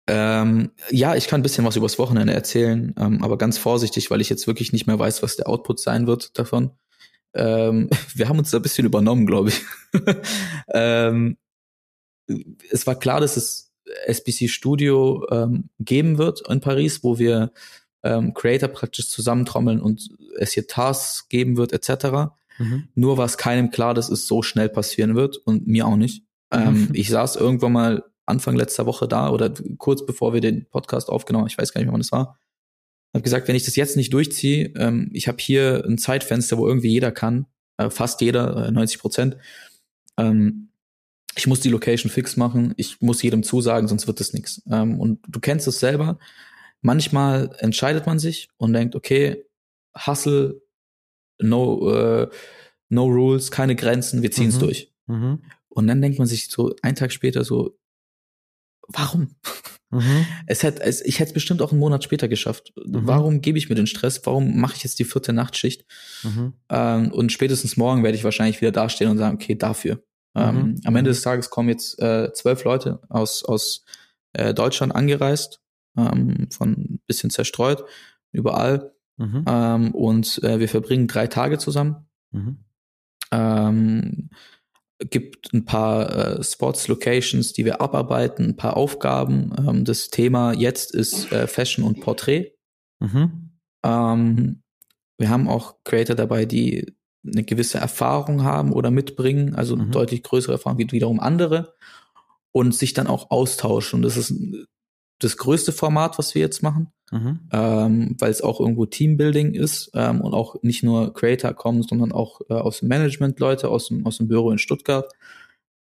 Ähm, ja, ich kann ein bisschen was übers Wochenende erzählen, ähm, aber ganz vorsichtig, weil ich jetzt wirklich nicht mehr weiß, was der Output sein wird davon. Ähm, wir haben uns da ein bisschen übernommen, glaube ich. ähm, es war klar, dass es SBC Studio ähm, geben wird in Paris, wo wir ähm, Creator praktisch zusammentrommeln und es hier Tasks geben wird, etc. Mhm. Nur war es keinem klar, dass es so schnell passieren wird und mir auch nicht. Ähm, mhm. ich saß irgendwann mal Anfang letzter Woche da oder kurz bevor wir den Podcast aufgenommen haben, ich weiß gar nicht mehr, wann es war, habe gesagt, wenn ich das jetzt nicht durchziehe, ähm, ich habe hier ein Zeitfenster, wo irgendwie jeder kann, äh, fast jeder, äh, 90 Prozent. Ähm, ich muss die Location fix machen, ich muss jedem zusagen, sonst wird das nichts. Ähm, und du kennst es selber. Manchmal entscheidet man sich und denkt, okay, Hustle, no, äh, no rules, keine Grenzen, wir ziehen es mhm. durch. Mhm. Und dann denkt man sich so einen Tag später so, warum? Mhm. Es hätte, es, ich hätte es bestimmt auch einen Monat später geschafft. Mhm. Warum gebe ich mir den Stress? Warum mache ich jetzt die vierte Nachtschicht? Mhm. Ähm, und spätestens morgen werde ich wahrscheinlich wieder dastehen und sagen, okay, dafür. Ähm, mhm. am Ende des Tages kommen jetzt äh, zwölf Leute aus, aus äh, Deutschland angereist, ähm, von bisschen zerstreut, überall. Mhm. Ähm, und äh, wir verbringen drei Tage zusammen. Mhm. Ähm, gibt ein paar äh, Spots, Locations, die wir abarbeiten, ein paar Aufgaben. Ähm, das Thema jetzt ist äh, Fashion und Porträt. Mhm. Wir haben auch Creator dabei, die eine gewisse Erfahrung haben oder mitbringen, also mhm. deutlich größere Erfahrung wie wiederum andere und sich dann auch austauschen. Und das ist das größte Format, was wir jetzt machen, mhm. ähm, weil es auch irgendwo Teambuilding ist ähm, und auch nicht nur Creator kommen, sondern auch äh, aus dem Management Leute aus dem, aus dem Büro in Stuttgart.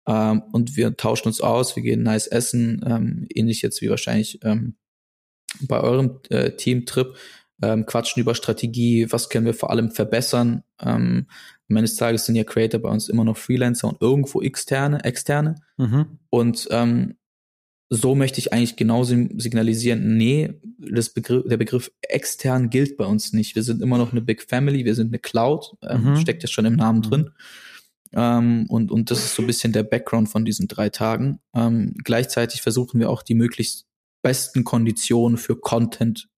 Ähm, und wir tauschen uns aus, wir gehen nice essen, ähm, ähnlich jetzt wie wahrscheinlich ähm, bei eurem äh, Teamtrip, ähm, quatschen über Strategie, was können wir vor allem verbessern. Ähm, am Ende des Tages sind ja Creator bei uns immer noch Freelancer und irgendwo externe, externe. Mhm. Und ähm, so möchte ich eigentlich genauso signalisieren, nee, das Begriff, der Begriff extern gilt bei uns nicht. Wir sind immer noch eine Big Family, wir sind eine Cloud, ähm, mhm. steckt ja schon im Namen drin. Ähm, und, und das ist so ein bisschen der Background von diesen drei Tagen. Ähm, gleichzeitig versuchen wir auch die möglichst besten Konditionen für Content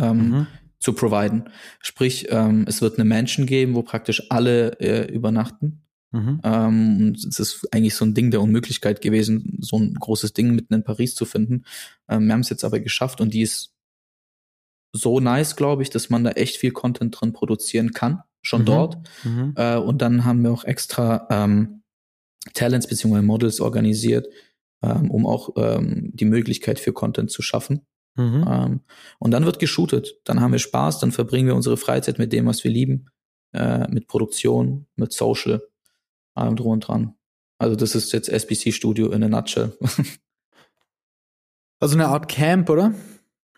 ähm, mhm. zu providen. Sprich, ähm, es wird eine Menschen geben, wo praktisch alle äh, übernachten. Mhm. Ähm, es ist eigentlich so ein Ding der Unmöglichkeit gewesen, so ein großes Ding mitten in Paris zu finden. Ähm, wir haben es jetzt aber geschafft und die ist so nice, glaube ich, dass man da echt viel Content drin produzieren kann, schon mhm. dort. Mhm. Äh, und dann haben wir auch extra ähm, Talents bzw. Models organisiert, ähm, um auch ähm, die Möglichkeit für Content zu schaffen. Mhm. Ähm, und dann wird geshootet. Dann haben wir Spaß, dann verbringen wir unsere Freizeit mit dem, was wir lieben, äh, mit Produktion, mit Social allem drum und dran. Also das ist jetzt SBC Studio in a nutshell. also eine Art Camp, oder?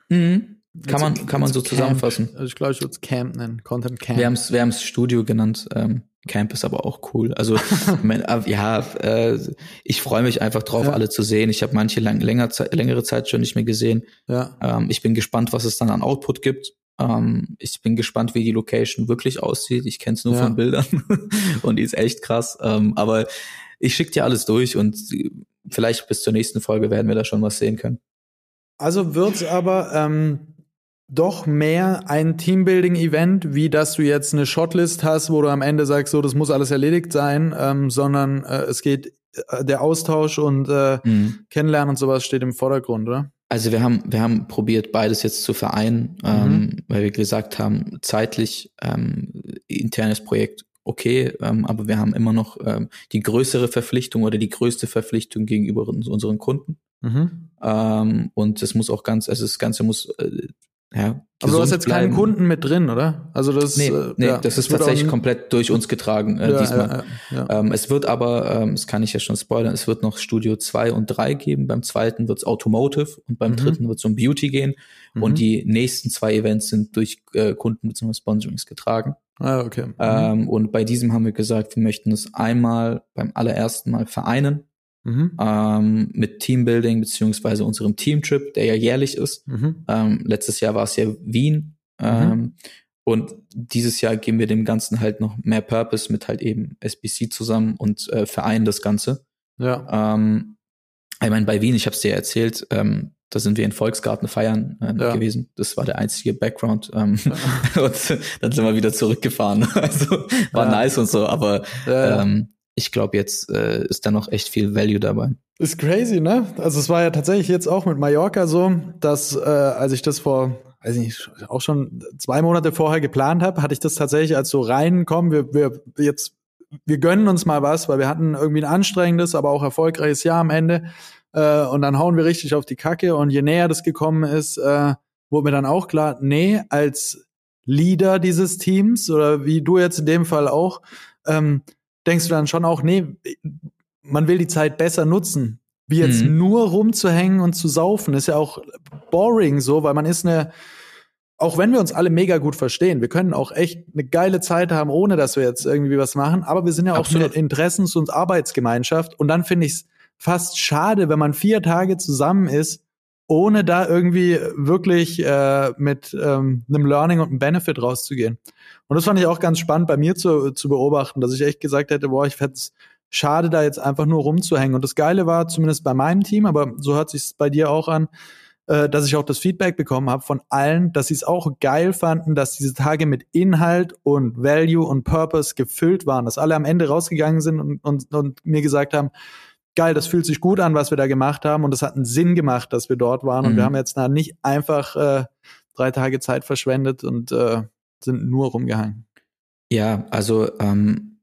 Mhm. Kann man, kann man so zusammenfassen. Also ich glaube, ich würde es Camp nennen, Content Camp. Wir haben es wir haben's Studio genannt. Ähm, Camp ist aber auch cool. Also äh, ja, äh, ich freue mich einfach drauf, ja. alle zu sehen. Ich habe manche lang, länger, längere Zeit schon nicht mehr gesehen. Ja. Ähm, ich bin gespannt, was es dann an Output gibt. Ähm, ich bin gespannt, wie die Location wirklich aussieht. Ich kenne es nur ja. von Bildern und die ist echt krass. Ähm, aber ich schicke dir alles durch und vielleicht bis zur nächsten Folge werden wir da schon was sehen können. Also wird's aber ähm, doch mehr ein Teambuilding-Event, wie dass du jetzt eine Shotlist hast, wo du am Ende sagst, so das muss alles erledigt sein, ähm, sondern äh, es geht äh, der Austausch und äh, mhm. Kennenlernen und sowas steht im Vordergrund, oder? Also wir haben, wir haben probiert, beides jetzt zu vereinen, mhm. ähm, weil wir gesagt haben, zeitlich ähm, internes Projekt okay, ähm, aber wir haben immer noch ähm, die größere Verpflichtung oder die größte Verpflichtung gegenüber unseren Kunden. Mhm. Ähm, und das muss auch ganz, also das Ganze muss äh, ja, aber du hast jetzt bleiben. keinen Kunden mit drin, oder? Also das, nee, äh, nee ja, das ist tatsächlich komplett durch uns getragen äh, ja, diesmal. Ja, ähm, es wird aber, ähm, das kann ich ja schon spoilern, es wird noch Studio 2 und 3 geben. Beim zweiten wird's Automotive und beim mhm. dritten wird's um Beauty gehen. Mhm. Und die nächsten zwei Events sind durch äh, Kunden bzw. Sponsorings getragen. Ah, okay. Mhm. Ähm, und bei diesem haben wir gesagt, wir möchten es einmal beim allerersten Mal vereinen Mhm. Ähm, mit Teambuilding beziehungsweise unserem Teamtrip, der ja jährlich ist. Mhm. Ähm, letztes Jahr war es ja Wien. Ähm, mhm. Und dieses Jahr geben wir dem Ganzen halt noch mehr Purpose mit halt eben SBC zusammen und äh, vereinen das Ganze. Ja. Ähm, ich meine, bei Wien, ich habe es dir ja erzählt, ähm, da sind wir in Volksgarten feiern äh, ja. gewesen. Das war der einzige Background. Ähm, ja. und dann sind wir wieder zurückgefahren. Also war ja. nice und so, aber ähm, ich glaube, jetzt äh, ist da noch echt viel Value dabei. Ist crazy, ne? Also es war ja tatsächlich jetzt auch mit Mallorca so, dass äh, als ich das vor weiß nicht, auch schon zwei Monate vorher geplant habe, hatte ich das tatsächlich als so reinkommen, wir, wir jetzt, wir gönnen uns mal was, weil wir hatten irgendwie ein anstrengendes, aber auch erfolgreiches Jahr am Ende. Äh, und dann hauen wir richtig auf die Kacke. Und je näher das gekommen ist, äh, wurde mir dann auch klar, nee, als Leader dieses Teams oder wie du jetzt in dem Fall auch, ähm, denkst du dann schon auch, nee, man will die Zeit besser nutzen. Wie jetzt mhm. nur rumzuhängen und zu saufen, ist ja auch boring so, weil man ist eine, auch wenn wir uns alle mega gut verstehen, wir können auch echt eine geile Zeit haben, ohne dass wir jetzt irgendwie was machen, aber wir sind ja auch Absolut. eine Interessens- und Arbeitsgemeinschaft und dann finde ich es fast schade, wenn man vier Tage zusammen ist, ohne da irgendwie wirklich äh, mit ähm, einem Learning und einem Benefit rauszugehen. Und das fand ich auch ganz spannend bei mir zu, zu beobachten, dass ich echt gesagt hätte, boah, ich fände es schade, da jetzt einfach nur rumzuhängen. Und das Geile war, zumindest bei meinem Team, aber so hört sich bei dir auch an, äh, dass ich auch das Feedback bekommen habe von allen, dass sie es auch geil fanden, dass diese Tage mit Inhalt und Value und Purpose gefüllt waren, dass alle am Ende rausgegangen sind und, und, und mir gesagt haben, geil, das fühlt sich gut an, was wir da gemacht haben und es hat einen Sinn gemacht, dass wir dort waren mhm. und wir mhm. haben jetzt nicht einfach äh, drei Tage Zeit verschwendet und äh, sind nur rumgehangen. Ja, also ähm,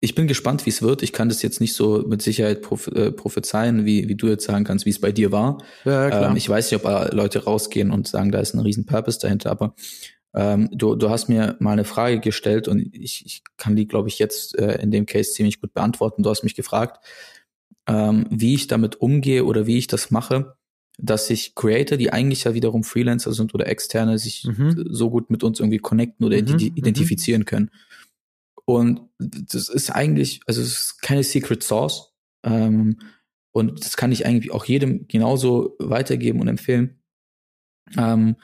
ich bin gespannt, wie es wird. Ich kann das jetzt nicht so mit Sicherheit äh, prophezeien, wie, wie du jetzt sagen kannst, wie es bei dir war. Ja, klar. Ähm, ich weiß nicht, ob Leute rausgehen und sagen, da ist ein riesen Purpose dahinter, aber ähm, du, du hast mir mal eine Frage gestellt und ich, ich kann die, glaube ich, jetzt äh, in dem Case ziemlich gut beantworten. Du hast mich gefragt, ähm, wie ich damit umgehe oder wie ich das mache, dass sich Creator, die eigentlich ja wiederum Freelancer sind oder Externe, sich mhm. so gut mit uns irgendwie connecten oder mhm. mhm. identifizieren können. Und das ist eigentlich, also es ist keine Secret Source. Ähm, und das kann ich eigentlich auch jedem genauso weitergeben und empfehlen. Ähm,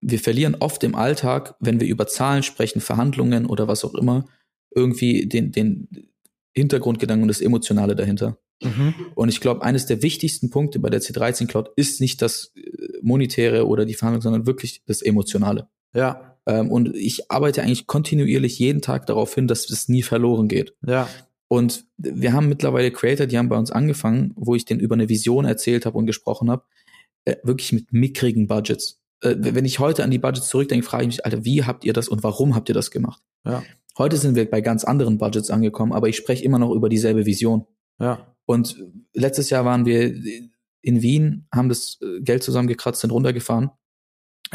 wir verlieren oft im Alltag, wenn wir über Zahlen sprechen, Verhandlungen oder was auch immer, irgendwie den, den Hintergrundgedanken und das Emotionale dahinter. Mhm. Und ich glaube, eines der wichtigsten Punkte bei der C13 Cloud ist nicht das äh, Monetäre oder die Verhandlung, sondern wirklich das Emotionale. Ja. Ähm, und ich arbeite eigentlich kontinuierlich jeden Tag darauf hin, dass es nie verloren geht. Ja. Und wir haben mittlerweile Creator, die haben bei uns angefangen, wo ich denen über eine Vision erzählt habe und gesprochen habe, äh, wirklich mit mickrigen Budgets. Äh, wenn ich heute an die Budgets zurückdenke, frage ich mich, Alter, wie habt ihr das und warum habt ihr das gemacht? Ja. Heute sind wir bei ganz anderen Budgets angekommen, aber ich spreche immer noch über dieselbe Vision. Ja. Und letztes Jahr waren wir in Wien, haben das äh, Geld zusammengekratzt, sind runtergefahren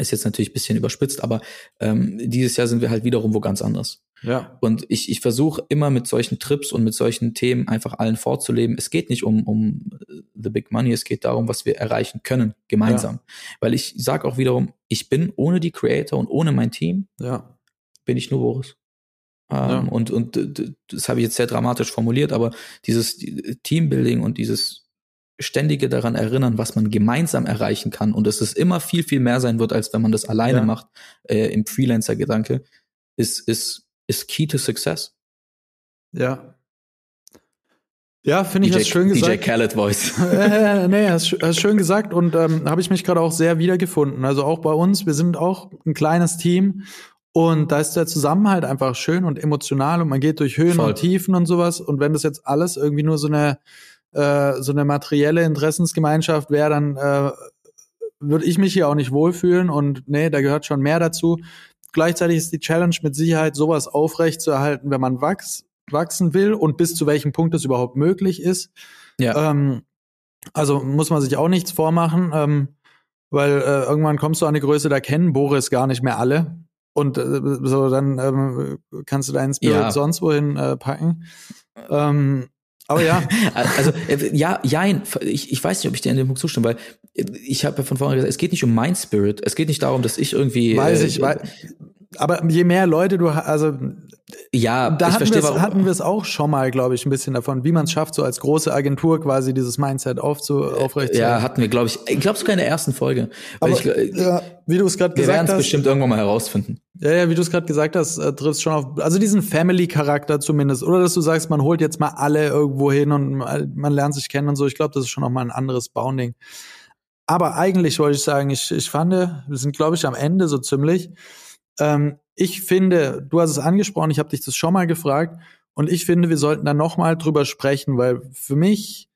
ist jetzt natürlich bisschen überspitzt, aber ähm, dieses Jahr sind wir halt wiederum wo ganz anders. Ja. Und ich, ich versuche immer mit solchen Trips und mit solchen Themen einfach allen vorzuleben. Es geht nicht um, um the big money, es geht darum, was wir erreichen können, gemeinsam. Ja. Weil ich sage auch wiederum, ich bin ohne die Creator und ohne mein Team, ja. bin ich nur Boris. Ähm, ja. Und, und das habe ich jetzt sehr dramatisch formuliert, aber dieses Teambuilding und dieses ständige daran erinnern, was man gemeinsam erreichen kann und dass es immer viel, viel mehr sein wird, als wenn man das alleine ja. macht, äh, im Freelancer-Gedanke, ist, ist, ist key to success. Ja. Ja, finde ich, DJ, hast schön gesagt. DJ Khaled Voice. äh, nee, hast, hast schön gesagt und ähm, habe ich mich gerade auch sehr wiedergefunden. Also auch bei uns, wir sind auch ein kleines Team und da ist der Zusammenhalt einfach schön und emotional und man geht durch Höhen Voll. und Tiefen und sowas. Und wenn das jetzt alles irgendwie nur so eine äh, so eine materielle Interessensgemeinschaft wäre, dann äh, würde ich mich hier auch nicht wohlfühlen und nee, da gehört schon mehr dazu. Gleichzeitig ist die Challenge mit Sicherheit, sowas aufrecht zu erhalten, wenn man wachs, wachsen will und bis zu welchem Punkt es überhaupt möglich ist. Ja. Ähm, also muss man sich auch nichts vormachen, ähm, weil äh, irgendwann kommst du an die Größe, da kennen Boris gar nicht mehr alle. Und äh, so, dann ähm, kannst du deinen Spirit ja. sonst wohin äh, packen. Ähm, aber ja. also, äh, ja, jein. Ich, ich weiß nicht, ob ich dir in dem Punkt zustimme, weil ich habe ja von vornherein gesagt, es geht nicht um mein Spirit. Es geht nicht darum, dass ich irgendwie. Weiß äh, ich, weil, aber je mehr Leute du, also ja, da hatten, verstehe, wir hatten wir es auch schon mal, glaube ich, ein bisschen davon, wie man es schafft, so als große Agentur quasi dieses Mindset aufzu, aufrecht Ja, hatten wir, glaube ich, ich glaube sogar in der ersten Folge. Aber, ich, äh, ja, wie du es gerade gesagt hast. Wir werden es bestimmt irgendwann mal herausfinden. Ja, ja, wie du es gerade gesagt hast, äh, triffst schon auf, also diesen Family-Charakter zumindest. Oder dass du sagst, man holt jetzt mal alle irgendwo hin und man lernt sich kennen und so. Ich glaube, das ist schon noch mal ein anderes Bounding. Aber eigentlich wollte ich sagen, ich, ich fand, wir sind, glaube ich, am Ende so ziemlich. Ähm, ich finde, du hast es angesprochen, ich habe dich das schon mal gefragt und ich finde, wir sollten da noch mal drüber sprechen, weil für mich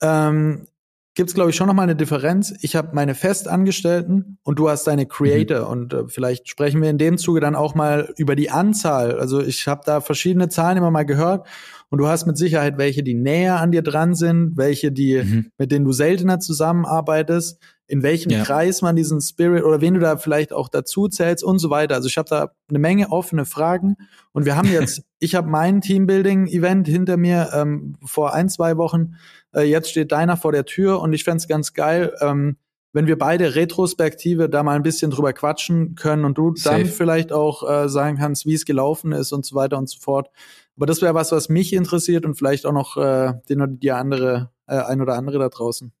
ähm, gibt's glaube ich schon noch mal eine Differenz. Ich habe meine Festangestellten und du hast deine Creator mhm. und äh, vielleicht sprechen wir in dem Zuge dann auch mal über die Anzahl. Also ich habe da verschiedene Zahlen immer mal gehört und du hast mit Sicherheit welche, die näher an dir dran sind, welche die mhm. mit denen du seltener zusammenarbeitest, in welchem ja. Kreis man diesen Spirit oder wen du da vielleicht auch dazu zählst und so weiter. Also ich habe da eine Menge offene Fragen und wir haben jetzt, ich habe mein Teambuilding-Event hinter mir ähm, vor ein zwei Wochen äh, jetzt steht deiner vor der Tür und ich fände ganz geil, ähm, wenn wir beide Retrospektive da mal ein bisschen drüber quatschen können und du Safe. dann vielleicht auch äh, sagen kannst, wie es gelaufen ist und so weiter und so fort. Aber das wäre was, was mich interessiert und vielleicht auch noch äh, den oder die andere, äh, ein oder andere da draußen.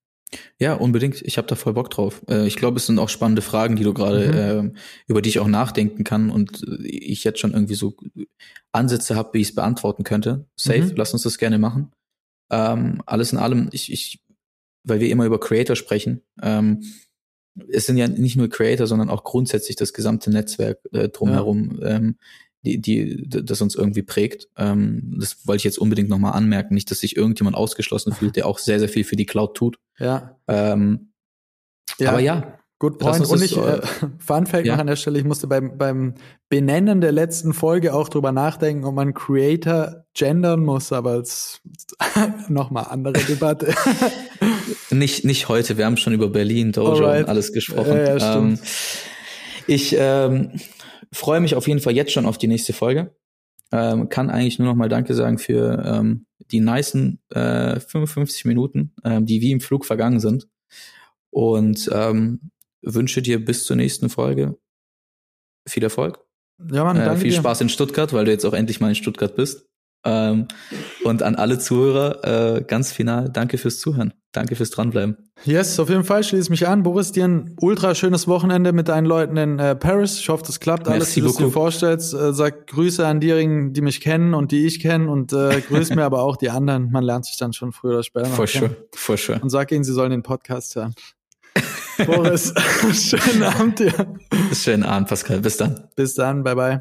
Ja, unbedingt. Ich habe da voll Bock drauf. Äh, ich glaube, es sind auch spannende Fragen, die du gerade, mhm. äh, über die ich auch nachdenken kann und äh, ich jetzt schon irgendwie so Ansätze habe, wie ich es beantworten könnte. Safe, mhm. lass uns das gerne machen. Ähm, alles in allem, ich, ich, weil wir immer über Creator sprechen, ähm, es sind ja nicht nur Creator, sondern auch grundsätzlich das gesamte Netzwerk äh, drumherum, ja. ähm, die, die, das uns irgendwie prägt. Ähm, das wollte ich jetzt unbedingt nochmal anmerken, nicht, dass sich irgendjemand ausgeschlossen fühlt, der auch sehr, sehr viel für die Cloud tut. Ja. Ähm, ja. Aber ja, Good point. Und ich, äh, Fun Fact ja. noch an der Stelle, ich musste beim, beim Benennen der letzten Folge auch drüber nachdenken, ob man Creator gendern muss, aber es nochmal andere Debatte. nicht, nicht heute, wir haben schon über Berlin, Dojo Alright. und alles gesprochen. Ja, ja, ähm, ich ähm, freue mich auf jeden Fall jetzt schon auf die nächste Folge. Ähm, kann eigentlich nur noch mal Danke sagen für ähm, die nicen äh, 55 Minuten, ähm, die wie im Flug vergangen sind. Und ähm, wünsche dir bis zur nächsten Folge viel Erfolg. Ja, Mann, äh, viel Spaß in Stuttgart, weil du jetzt auch endlich mal in Stuttgart bist. Ähm, und an alle Zuhörer äh, ganz final, danke fürs Zuhören. Danke fürs Dranbleiben. Yes, auf jeden Fall schließe mich an. Boris, dir ein ultra schönes Wochenende mit deinen Leuten in äh, Paris. Ich hoffe, das klappt alles, wie du es dir vorstellst. Äh, sag Grüße an diejenigen, die mich kennen und die ich kenne und äh, grüß mir aber auch die anderen. Man lernt sich dann schon früher oder später. For sure, for sure. Und sag ihnen, sie sollen den Podcast hören. Boris, schönen Abend dir. Schönen Abend, Pascal. Bis dann. Bis dann. Bye, bye.